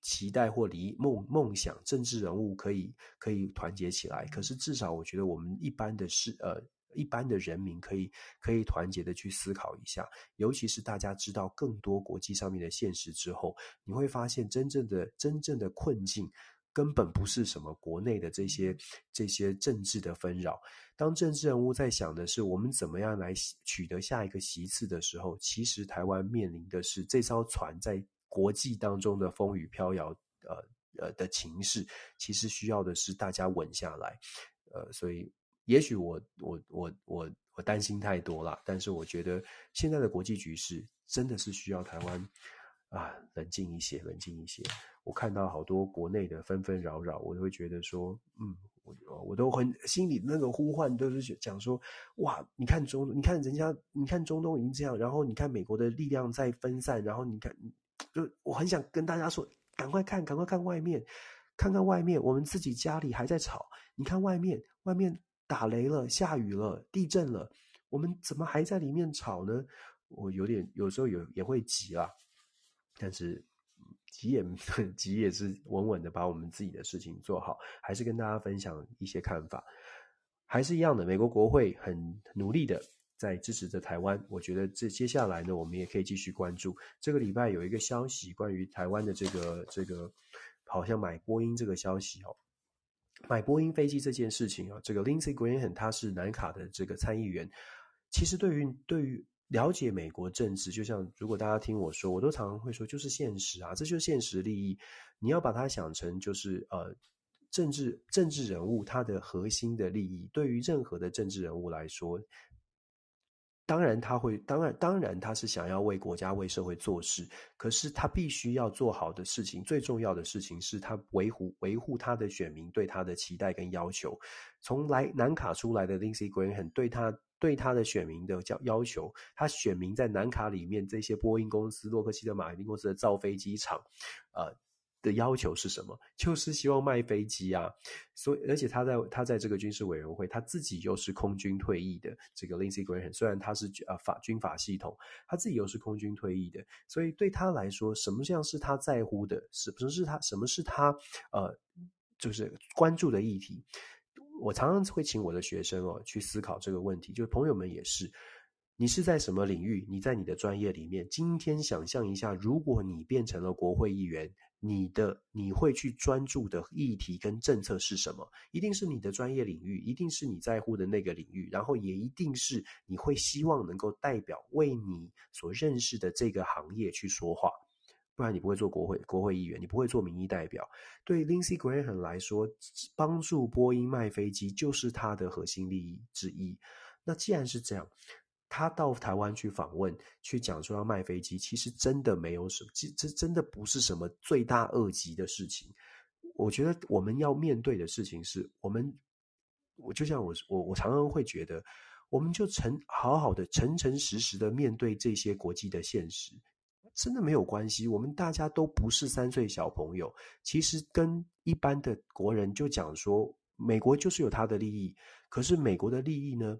期待或离梦梦想，政治人物可以可以团结起来。可是至少，我觉得我们一般的是呃一般的人民可以可以团结的去思考一下，尤其是大家知道更多国际上面的现实之后，你会发现真正的真正的困境。根本不是什么国内的这些这些政治的纷扰。当政治人物在想的是我们怎么样来取得下一个席次的时候，其实台湾面临的是这艘船在国际当中的风雨飘摇，呃呃的情势，其实需要的是大家稳下来。呃，所以也许我我我我我担心太多了，但是我觉得现在的国际局势真的是需要台湾啊冷静一些，冷静一些。我看到好多国内的纷纷扰扰，我都会觉得说，嗯，我我都很心里那个呼唤都是讲说，哇，你看中，你看人家，你看中东已经这样，然后你看美国的力量在分散，然后你看，就我很想跟大家说，赶快看，赶快看外面，看看外面，我们自己家里还在吵，你看外面，外面打雷了，下雨了，地震了，我们怎么还在里面吵呢？我有点有时候有也会急啊，但是。急也急也是稳稳的把我们自己的事情做好，还是跟大家分享一些看法，还是一样的。美国国会很努力的在支持着台湾，我觉得这接下来呢，我们也可以继续关注。这个礼拜有一个消息，关于台湾的这个这个，好像买波音这个消息哦，买波音飞机这件事情啊，这个 Lindsey Graham 他是南卡的这个参议员，其实对于对于。了解美国政治，就像如果大家听我说，我都常常会说，就是现实啊，这就是现实利益。你要把它想成就是呃，政治政治人物他的核心的利益，对于任何的政治人物来说，当然他会，当然当然他是想要为国家为社会做事，可是他必须要做好的事情，最重要的事情是他维护维护他的选民对他的期待跟要求。从来南卡出来的 Lindsey Graham 对他。对他的选民的叫要求，他选民在南卡里面这些波音公司、洛克希德马丁公司的造飞机场，呃的要求是什么？就是希望卖飞机啊。所以，而且他在他在这个军事委员会，他自己又是空军退役的。这个 Lindsey Graham 虽然他是呃法军法系统，他自己又是空军退役的，所以对他来说，什么像是他在乎的？什么是他什么是他呃就是关注的议题？我常常会请我的学生哦去思考这个问题，就是朋友们也是，你是在什么领域？你在你的专业里面，今天想象一下，如果你变成了国会议员，你的你会去专注的议题跟政策是什么？一定是你的专业领域，一定是你在乎的那个领域，然后也一定是你会希望能够代表为你所认识的这个行业去说话。不然你不会做国会国会议员，你不会做民意代表。对 Lindsey Graham 来说，帮助波音卖飞机就是他的核心利益之一。那既然是这样，他到台湾去访问，去讲说要卖飞机，其实真的没有什么，这这真的不是什么罪大恶极的事情。我觉得我们要面对的事情是我们，我就像我我我常常会觉得，我们就诚好好的诚诚实实的面对这些国际的现实。真的没有关系，我们大家都不是三岁小朋友。其实跟一般的国人就讲说，美国就是有他的利益，可是美国的利益呢，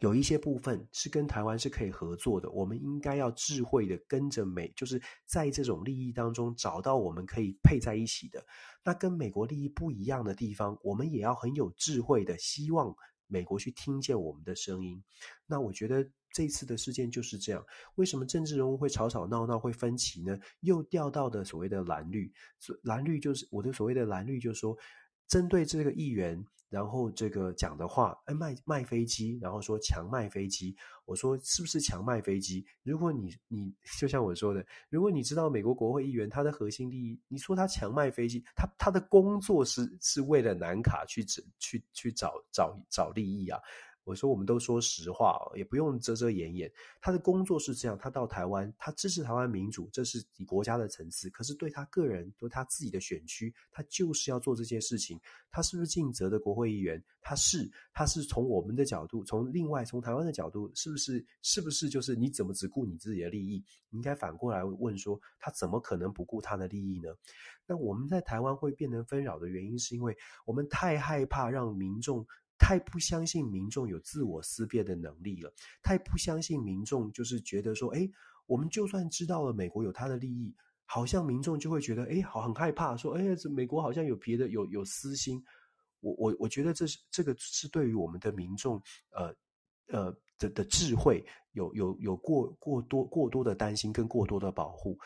有一些部分是跟台湾是可以合作的。我们应该要智慧的跟着美，就是在这种利益当中找到我们可以配在一起的。那跟美国利益不一样的地方，我们也要很有智慧的，希望美国去听见我们的声音。那我觉得。这次的事件就是这样，为什么政治人物会吵吵闹闹会分歧呢？又掉到的所谓的蓝绿，蓝绿就是我的所谓的蓝绿，就是说针对这个议员，然后这个讲的话，哎，卖卖飞机，然后说强卖飞机，我说是不是强卖飞机？如果你你就像我说的，如果你知道美国国会议员他的核心利益，你说他强卖飞机，他他的工作是是为了南卡去去去找找找利益啊。我说，我们都说实话，也不用遮遮掩掩。他的工作是这样，他到台湾，他支持台湾民主，这是以国家的层次。可是对他个人，对他自己的选区，他就是要做这些事情。他是不是尽责的国会议员？他是，他是从我们的角度，从另外从台湾的角度，是不是？是不是就是你怎么只顾你自己的利益？你应该反过来问说，他怎么可能不顾他的利益呢？那我们在台湾会变成纷扰的原因，是因为我们太害怕让民众。太不相信民众有自我思辨的能力了，太不相信民众就是觉得说，诶，我们就算知道了美国有他的利益，好像民众就会觉得，诶，好很害怕，说，诶，这美国好像有别的有有私心。我我我觉得这是这个是对于我们的民众，呃，呃的的智慧，有有有过过多过多的担心跟过多的保护。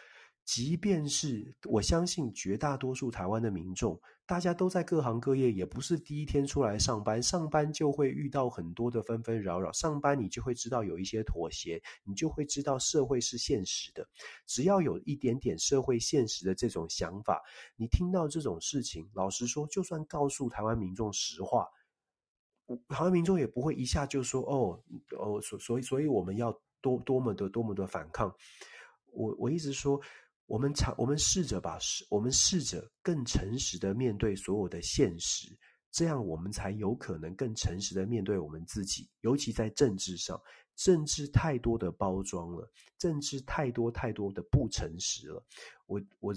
即便是我相信绝大多数台湾的民众，大家都在各行各业，也不是第一天出来上班，上班就会遇到很多的纷纷扰扰。上班你就会知道有一些妥协，你就会知道社会是现实的。只要有一点点社会现实的这种想法，你听到这种事情，老实说，就算告诉台湾民众实话，台湾民众也不会一下就说哦哦，所所以所以我们要多多么的多么的反抗。我我一直说。我们尝，我们试着把，我们试着更诚实的面对所有的现实，这样我们才有可能更诚实的面对我们自己。尤其在政治上，政治太多的包装了，政治太多太多的不诚实了。我我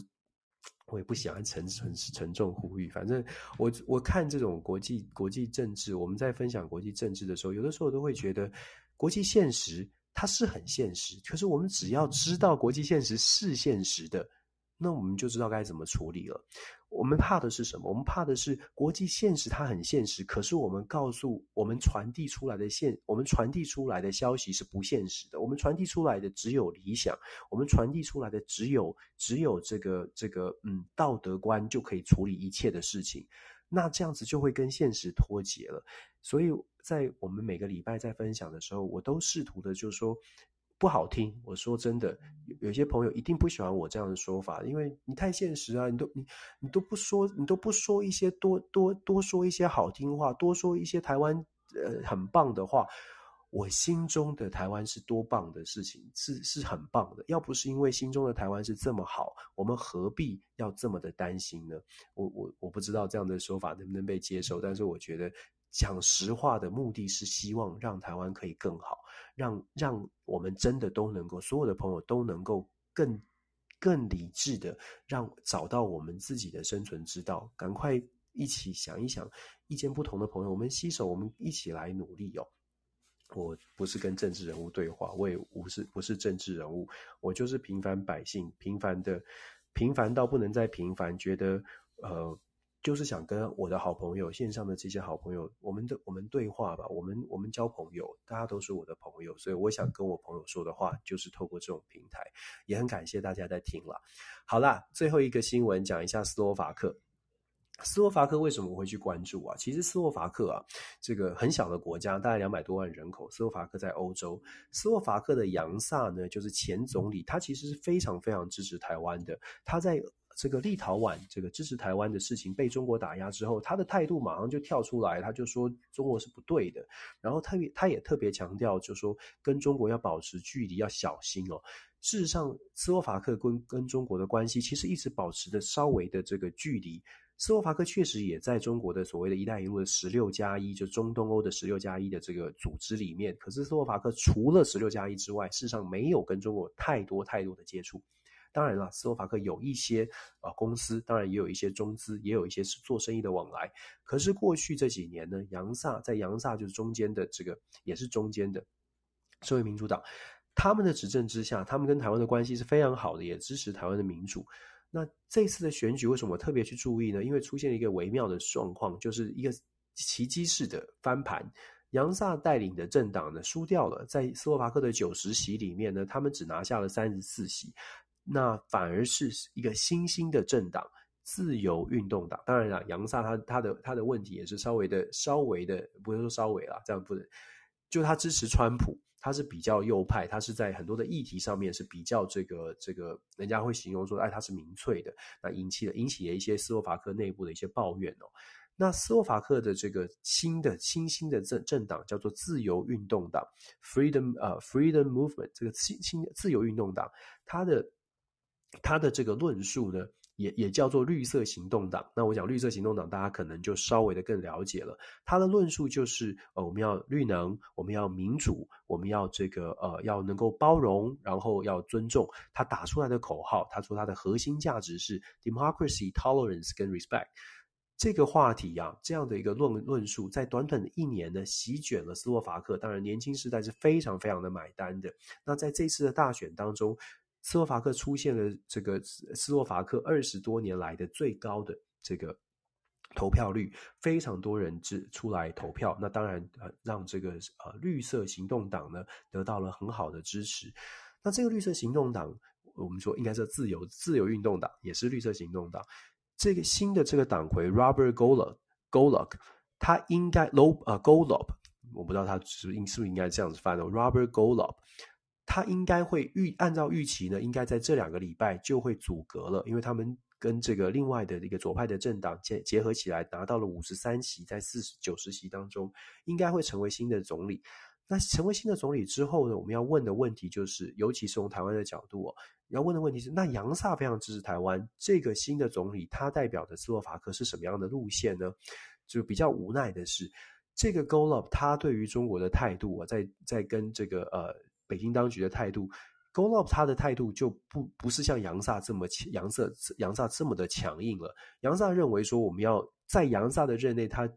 我也不喜欢沉沉沉重呼吁，反正我我看这种国际国际政治，我们在分享国际政治的时候，有的时候都会觉得国际现实。它是很现实，可是我们只要知道国际现实是现实的，那我们就知道该怎么处理了。我们怕的是什么？我们怕的是国际现实它很现实，可是我们告诉我们传递出来的现，我们传递出来的消息是不现实的。我们传递出来的只有理想，我们传递出来的只有只有这个这个嗯道德观就可以处理一切的事情。那这样子就会跟现实脱节了，所以在我们每个礼拜在分享的时候，我都试图的就说不好听。我说真的，有些朋友一定不喜欢我这样的说法，因为你太现实啊，你都你你都不说，你都不说一些多多多说一些好听话，多说一些台湾呃很棒的话。我心中的台湾是多棒的事情，是是很棒的。要不是因为心中的台湾是这么好，我们何必要这么的担心呢？我我我不知道这样的说法能不能被接受，但是我觉得讲实话的目的是希望让台湾可以更好，让让我们真的都能够，所有的朋友都能够更更理智的让找到我们自己的生存之道。赶快一起想一想，意见不同的朋友，我们携手，我们一起来努力哦。我不是跟政治人物对话，我也不是不是政治人物，我就是平凡百姓，平凡的，平凡到不能再平凡，觉得呃，就是想跟我的好朋友，线上的这些好朋友，我们的我们对话吧，我们我们交朋友，大家都是我的朋友，所以我想跟我朋友说的话，就是透过这种平台，也很感谢大家在听了。好啦，最后一个新闻讲一下斯洛伐克。斯洛伐克为什么我会去关注啊？其实斯洛伐克啊，这个很小的国家，大概两百多万人口。斯洛伐克在欧洲。斯洛伐克的杨萨呢，就是前总理，他其实是非常非常支持台湾的。他在这个立陶宛这个支持台湾的事情被中国打压之后，他的态度马上就跳出来，他就说中国是不对的。然后他也他也特别强调，就说跟中国要保持距离，要小心哦。事实上，斯洛伐克跟跟中国的关系其实一直保持的稍微的这个距离。斯洛伐克确实也在中国的所谓的一带一路的十六加一，就中东欧的十六加一的这个组织里面。可是斯洛伐克除了十六加一之外，事实上没有跟中国太多太多的接触。当然了，斯洛伐克有一些啊公司，当然也有一些中资，也有一些是做生意的往来。可是过去这几年呢，扬萨在扬萨就是中间的这个，也是中间的社会民主党，他们的执政之下，他们跟台湾的关系是非常好的，也支持台湾的民主。那这次的选举为什么特别去注意呢？因为出现了一个微妙的状况，就是一个奇迹式的翻盘。杨萨带领的政党呢输掉了，在斯洛伐克的九十席里面呢，他们只拿下了三十四席。那反而是一个新兴的政党——自由运动党。当然了，杨萨他他的他的问题也是稍微的稍微的，不是说稍微啦，这样不能，就他支持川普。他是比较右派，他是在很多的议题上面是比较这个这个，人家会形容说，哎，他是民粹的，那引起了引起了一些斯洛伐克内部的一些抱怨哦。那斯洛伐克的这个新的新兴的政政党叫做自由运动党 （Freedom 呃 Freedom Movement），这个新新自由运动党，它的它的这个论述呢，也也叫做绿色行动党。那我讲绿色行动党，大家可能就稍微的更了解了。他的论述就是，呃，我们要绿能，我们要民主，我们要这个呃，要能够包容，然后要尊重。他打出来的口号，他说他的核心价值是 democracy、tolerance 跟 respect。这个话题、啊，这样的一个论论述，在短短的一年呢，席卷了斯洛伐克。当然，年轻世代是非常非常的买单的。那在这次的大选当中，斯洛伐克出现了这个斯洛伐克二十多年来的最高的这个投票率，非常多人出出来投票，那当然呃让这个呃绿色行动党呢得到了很好的支持。那这个绿色行动党，我们说应该是自由自由运动党，也是绿色行动党。这个新的这个党魁 Robert Golub Golub，他应该 Lo 呃 Golub，我不知道他是不是是不是应该这样子翻的 Robert Golub，他应该会预按照预期呢，应该在这两个礼拜就会阻隔了，因为他们。跟这个另外的一个左派的政党结结合起来，拿到了五十三席，在四十九十席当中，应该会成为新的总理。那成为新的总理之后呢，我们要问的问题就是，尤其是从台湾的角度哦，要问的问题是，那杨萨非常支持台湾，这个新的总理他代表的斯洛伐克是什么样的路线呢？就比较无奈的是，这个 Golub 他对于中国的态度啊，在在跟这个呃北京当局的态度。Golub 他的态度就不不是像杨萨这么杨萨杨萨这么的强硬了。杨萨认为说，我们要在杨萨的任内，他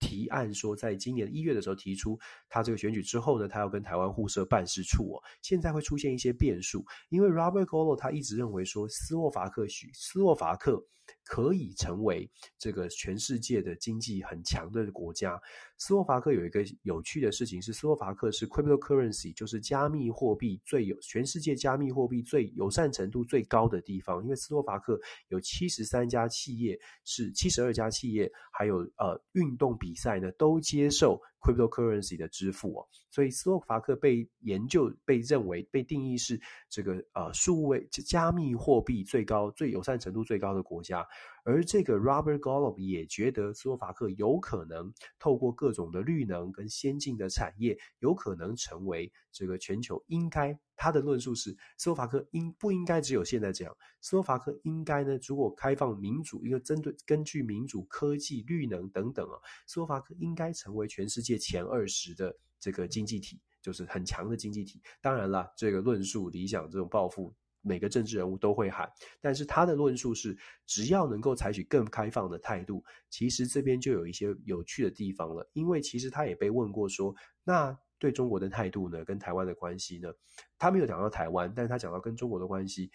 提案说，在今年一月的时候提出，他这个选举之后呢，他要跟台湾互设办事处哦。现在会出现一些变数，因为 Robert Golob 他一直认为说，斯洛伐克许斯洛伐克。可以成为这个全世界的经济很强的国家。斯洛伐克有一个有趣的事情是，斯洛伐克是 cryptocurrency，就是加密货币最有全世界加密货币最友善程度最高的地方。因为斯洛伐克有七十三家企业，是七十二家企业，还有呃运动比赛呢都接受 cryptocurrency 的支付哦。所以斯洛伐克被研究被认为被定义是这个呃数位加密货币最高最友善程度最高的国家。而这个 Robert Golub 也觉得斯洛伐克有可能透过各种的绿能跟先进的产业，有可能成为这个全球应该。他的论述是，斯洛伐克应不应该只有现在这样？斯洛伐克应该呢，如果开放民主，一个针对根据民主、科技、绿能等等啊，斯洛伐克应该成为全世界前二十的这个经济体，就是很强的经济体。当然了，这个论述、理想、这种抱负。每个政治人物都会喊，但是他的论述是，只要能够采取更开放的态度，其实这边就有一些有趣的地方了。因为其实他也被问过说，那对中国的态度呢，跟台湾的关系呢？他没有讲到台湾，但是他讲到跟中国的关系。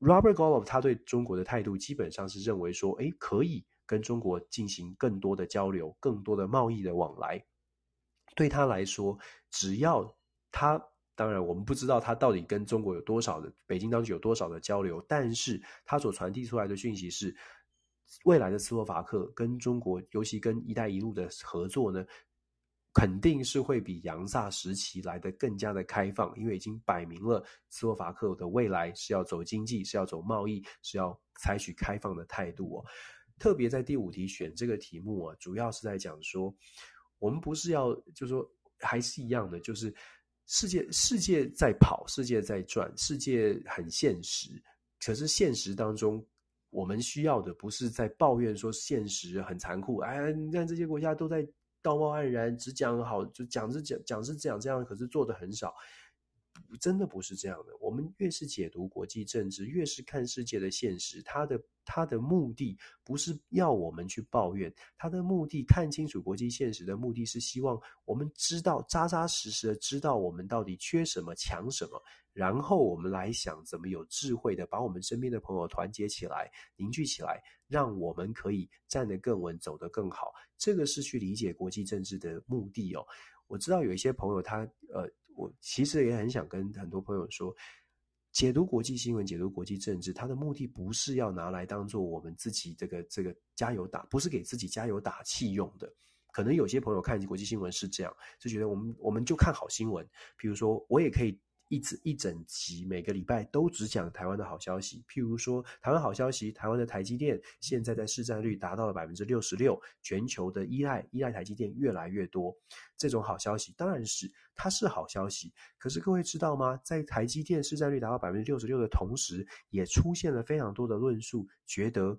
Robert g o l o b 他对中国的态度基本上是认为说，诶，可以跟中国进行更多的交流，更多的贸易的往来。对他来说，只要他。当然，我们不知道他到底跟中国有多少的北京当局有多少的交流，但是他所传递出来的讯息是，未来的斯洛伐克跟中国，尤其跟“一带一路”的合作呢，肯定是会比杨萨时期来的更加的开放，因为已经摆明了斯洛伐克的未来是要走经济，是要走贸易，是要采取开放的态度哦。特别在第五题选这个题目啊，主要是在讲说，我们不是要，就是说还是一样的，就是。世界世界在跑，世界在转，世界很现实。可是现实当中，我们需要的不是在抱怨说现实很残酷。哎，你看这些国家都在道貌岸然，只讲好，就讲是讲讲是讲这样，可是做的很少。真的不是这样的。我们越是解读国际政治，越是看世界的现实，它的它的目的不是要我们去抱怨，它的目的看清楚国际现实的目的是希望我们知道扎扎实实的知道我们到底缺什么、强什么，然后我们来想怎么有智慧的把我们身边的朋友团结起来、凝聚起来，让我们可以站得更稳、走得更好。这个是去理解国际政治的目的哦。我知道有一些朋友他呃。我其实也很想跟很多朋友说，解读国际新闻、解读国际政治，它的目的不是要拿来当做我们自己这个这个加油打，不是给自己加油打气用的。可能有些朋友看国际新闻是这样，就觉得我们我们就看好新闻。比如说，我也可以。一直一整集，每个礼拜都只讲台湾的好消息。譬如说，台湾好消息，台湾的台积电现在在市占率达到了百分之六十六，全球的依赖依赖台积电越来越多。这种好消息当然是它是好消息，可是各位知道吗？在台积电市占率达到百分之六十六的同时，也出现了非常多的论述，觉得。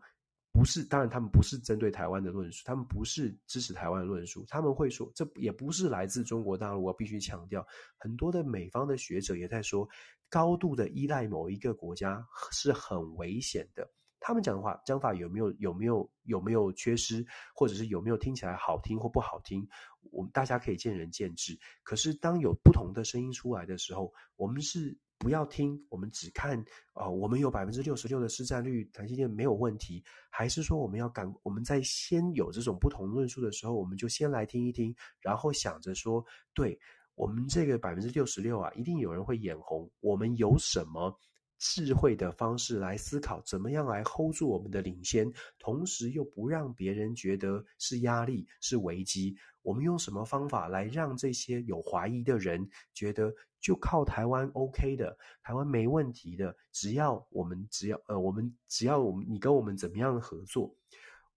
不是，当然他们不是针对台湾的论述，他们不是支持台湾的论述，他们会说，这也不是来自中国大陆。我必须强调，很多的美方的学者也在说，高度的依赖某一个国家是很危险的。他们讲的话讲法有没有有没有有没有缺失，或者是有没有听起来好听或不好听，我们大家可以见仁见智。可是当有不同的声音出来的时候，我们是不要听，我们只看啊、呃，我们有百分之六十六的市占率，台积电没有问题，还是说我们要赶？我们在先有这种不同论述的时候，我们就先来听一听，然后想着说，对我们这个百分之六十六啊，一定有人会眼红。我们有什么智慧的方式来思考，怎么样来 hold 住我们的领先，同时又不让别人觉得是压力、是危机？我们用什么方法来让这些有怀疑的人觉得？就靠台湾 OK 的，台湾没问题的，只要我们只要呃，我们只要我们你跟我们怎么样合作，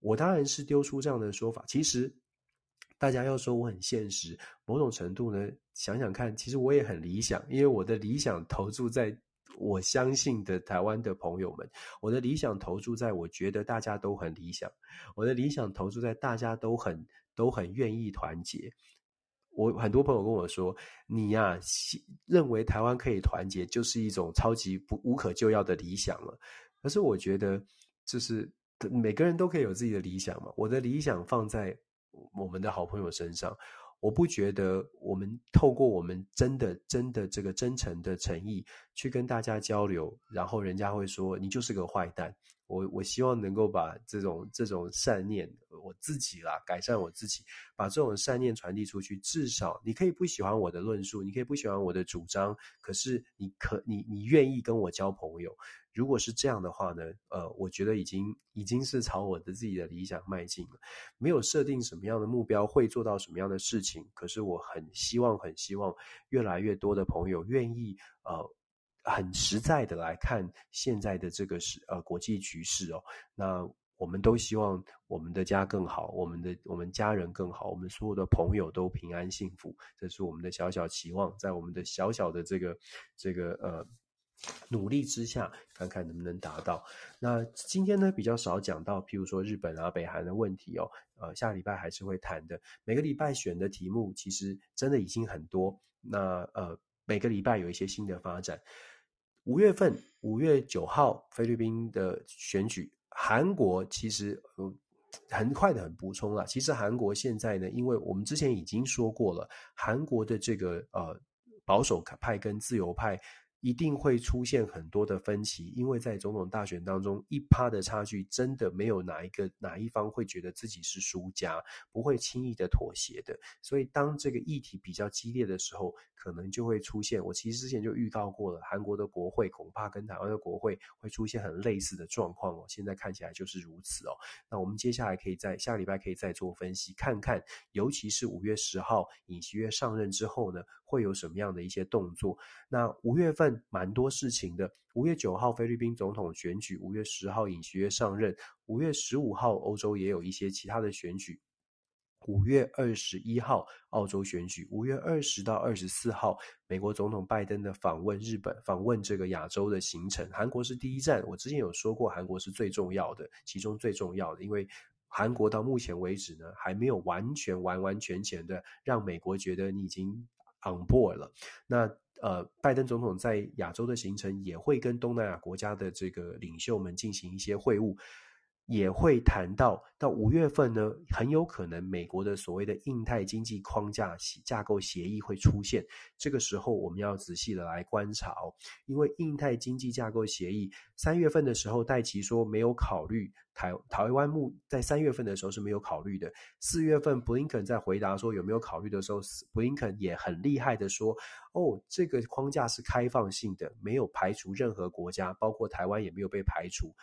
我当然是丢出这样的说法。其实大家要说我很现实，某种程度呢，想想看，其实我也很理想，因为我的理想投注在我相信的台湾的朋友们，我的理想投注在我觉得大家都很理想，我的理想投注在大家都很都很愿意团结。我很多朋友跟我说：“你呀、认为台湾可以团结，就是一种超级不无可救药的理想了。”可是我觉得，就是每个人都可以有自己的理想嘛。我的理想放在我们的好朋友身上，我不觉得我们透过我们真的真的这个真诚的诚意去跟大家交流，然后人家会说你就是个坏蛋。我我希望能够把这种这种善念，我自己啦，改善我自己，把这种善念传递出去。至少你可以不喜欢我的论述，你可以不喜欢我的主张，可是你可你你愿意跟我交朋友。如果是这样的话呢，呃，我觉得已经已经是朝我的自己的理想迈进了。没有设定什么样的目标，会做到什么样的事情，可是我很希望很希望越来越多的朋友愿意呃。很实在的来看现在的这个是呃国际局势哦，那我们都希望我们的家更好，我们的我们家人更好，我们所有的朋友都平安幸福，这是我们的小小期望，在我们的小小的这个这个呃努力之下，看看能不能达到。那今天呢比较少讲到，譬如说日本啊、北韩的问题哦，呃下礼拜还是会谈的。每个礼拜选的题目其实真的已经很多，那呃每个礼拜有一些新的发展。五月份，五月九号，菲律宾的选举。韩国其实很快的很补充了。其实韩国现在呢，因为我们之前已经说过了，韩国的这个呃保守派跟自由派。一定会出现很多的分歧，因为在总统大选当中，一趴的差距真的没有哪一个哪一方会觉得自己是输家，不会轻易的妥协的。所以当这个议题比较激烈的时候，可能就会出现。我其实之前就预告过了，韩国的国会恐怕跟台湾的国会会出现很类似的状况哦。现在看起来就是如此哦。那我们接下来可以在下礼拜可以再做分析，看看，尤其是五月十号尹锡悦上任之后呢，会有什么样的一些动作？那五月份蛮多事情的。五月九号菲律宾总统选举，五月十号尹锡悦上任，五月十五号欧洲也有一些其他的选举。五月二十一号澳洲选举，五月二十到二十四号美国总统拜登的访问日本，访问这个亚洲的行程。韩国是第一站，我之前有说过，韩国是最重要的，其中最重要的，因为。韩国到目前为止呢，还没有完全完完全全的让美国觉得你已经 on board 了。那呃，拜登总统在亚洲的行程也会跟东南亚国家的这个领袖们进行一些会晤。也会谈到，到五月份呢，很有可能美国的所谓的印太经济框架架构协议会出现。这个时候我们要仔细的来观察哦，因为印太经济架构协议三月份的时候，戴琪说没有考虑台台湾目在三月份的时候是没有考虑的。四月份布林肯在回答说有没有考虑的时候，布林肯也很厉害的说，哦，这个框架是开放性的，没有排除任何国家，包括台湾也没有被排除。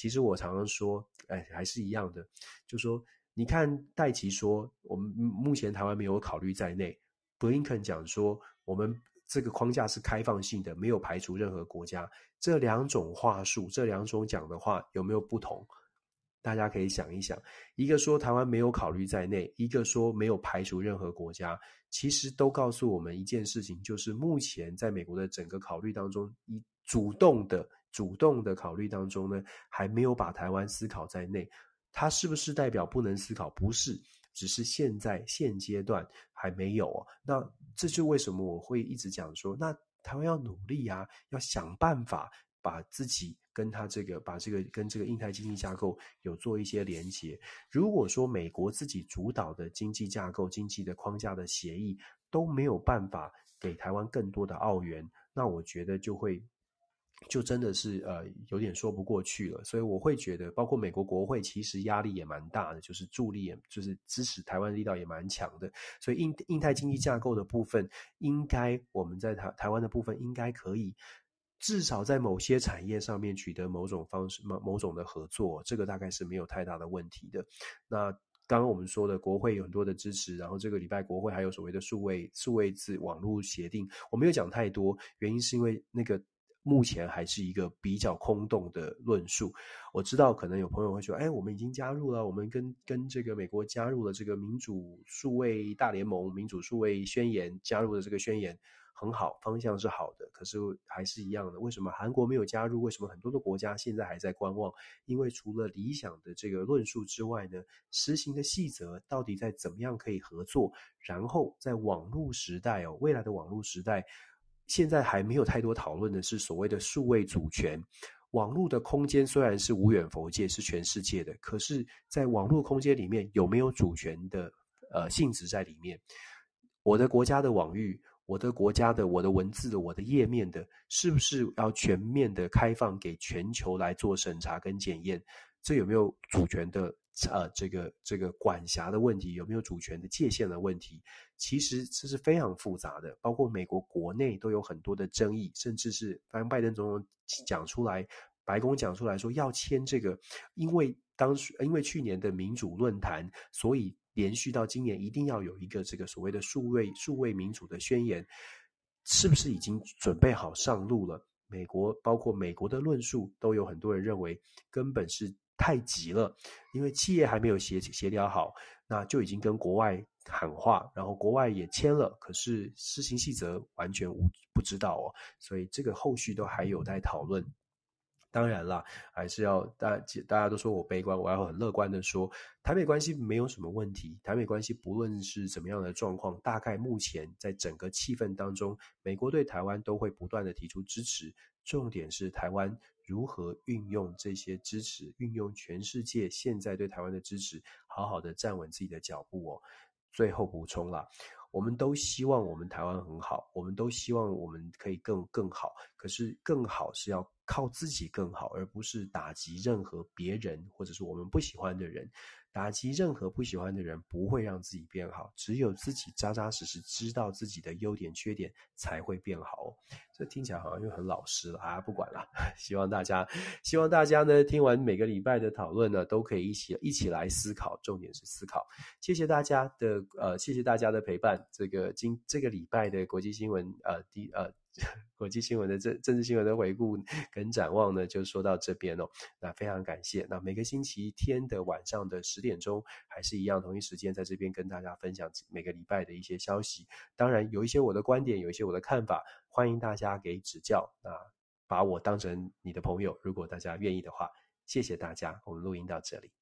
其实我常常说，哎，还是一样的，就说你看戴琪说，我们目前台湾没有考虑在内，布林肯讲说，我们这个框架是开放性的，没有排除任何国家。这两种话术，这两种讲的话有没有不同？大家可以想一想，一个说台湾没有考虑在内，一个说没有排除任何国家，其实都告诉我们一件事情，就是目前在美国的整个考虑当中，以主动的。主动的考虑当中呢，还没有把台湾思考在内，它是不是代表不能思考？不是，只是现在现阶段还没有。那这就为什么我会一直讲说，那台湾要努力啊，要想办法把自己跟他这个，把这个跟这个印太经济架构有做一些连接。如果说美国自己主导的经济架构、经济的框架的协议都没有办法给台湾更多的澳元。那我觉得就会。就真的是呃有点说不过去了，所以我会觉得，包括美国国会其实压力也蛮大的，就是助力也就是支持台湾力道也蛮强的，所以印印太经济架构的部分，应该我们在台台湾的部分应该可以至少在某些产业上面取得某种方式某某种的合作，这个大概是没有太大的问题的。那刚刚我们说的国会有很多的支持，然后这个礼拜国会还有所谓的数位数位字网络协定，我没有讲太多，原因是因为那个。目前还是一个比较空洞的论述。我知道可能有朋友会说：“哎，我们已经加入了，我们跟跟这个美国加入了这个民主数位大联盟、民主数位宣言，加入了这个宣言很好，方向是好的。可是还是一样的，为什么韩国没有加入？为什么很多的国家现在还在观望？因为除了理想的这个论述之外呢，实行的细则到底在怎么样可以合作？然后在网络时代哦，未来的网络时代。”现在还没有太多讨论的是所谓的数位主权。网络的空间虽然是无远弗届，是全世界的，可是，在网络空间里面有没有主权的呃性质在里面？我的国家的网域，我的国家的我的文字的我的页面的，是不是要全面的开放给全球来做审查跟检验？这有没有主权的？呃，这个这个管辖的问题，有没有主权的界限的问题，其实这是非常复杂的，包括美国国内都有很多的争议，甚至是当拜登总统讲出来，白宫讲出来说要签这个，因为当时因为去年的民主论坛，所以连续到今年一定要有一个这个所谓的数位数位民主的宣言，是不是已经准备好上路了？美国包括美国的论述，都有很多人认为根本是。太急了，因为企业还没有协协调好，那就已经跟国外喊话，然后国外也签了，可是施行细则完全无不知道哦，所以这个后续都还有待讨论。当然啦，还是要大家大家都说我悲观，我要很乐观的说，台美关系没有什么问题。台美关系不论是怎么样的状况，大概目前在整个气氛当中，美国对台湾都会不断的提出支持，重点是台湾。如何运用这些支持，运用全世界现在对台湾的支持，好好的站稳自己的脚步哦。最后补充啦，我们都希望我们台湾很好，我们都希望我们可以更更好。可是更好是要靠自己更好，而不是打击任何别人或者是我们不喜欢的人。打击任何不喜欢的人，不会让自己变好。只有自己扎扎实实知道自己的优点缺点，才会变好哦。这听起来好像又很老实了啊！不管了，希望大家，希望大家呢，听完每个礼拜的讨论呢，都可以一起一起来思考。重点是思考。谢谢大家的呃，谢谢大家的陪伴。这个今这个礼拜的国际新闻呃，第呃。国际新闻的政政治新闻的回顾跟展望呢，就说到这边哦。那非常感谢。那每个星期天的晚上的十点钟，还是一样同一时间，在这边跟大家分享每个礼拜的一些消息。当然，有一些我的观点，有一些我的看法，欢迎大家给指教。那把我当成你的朋友，如果大家愿意的话，谢谢大家。我们录音到这里。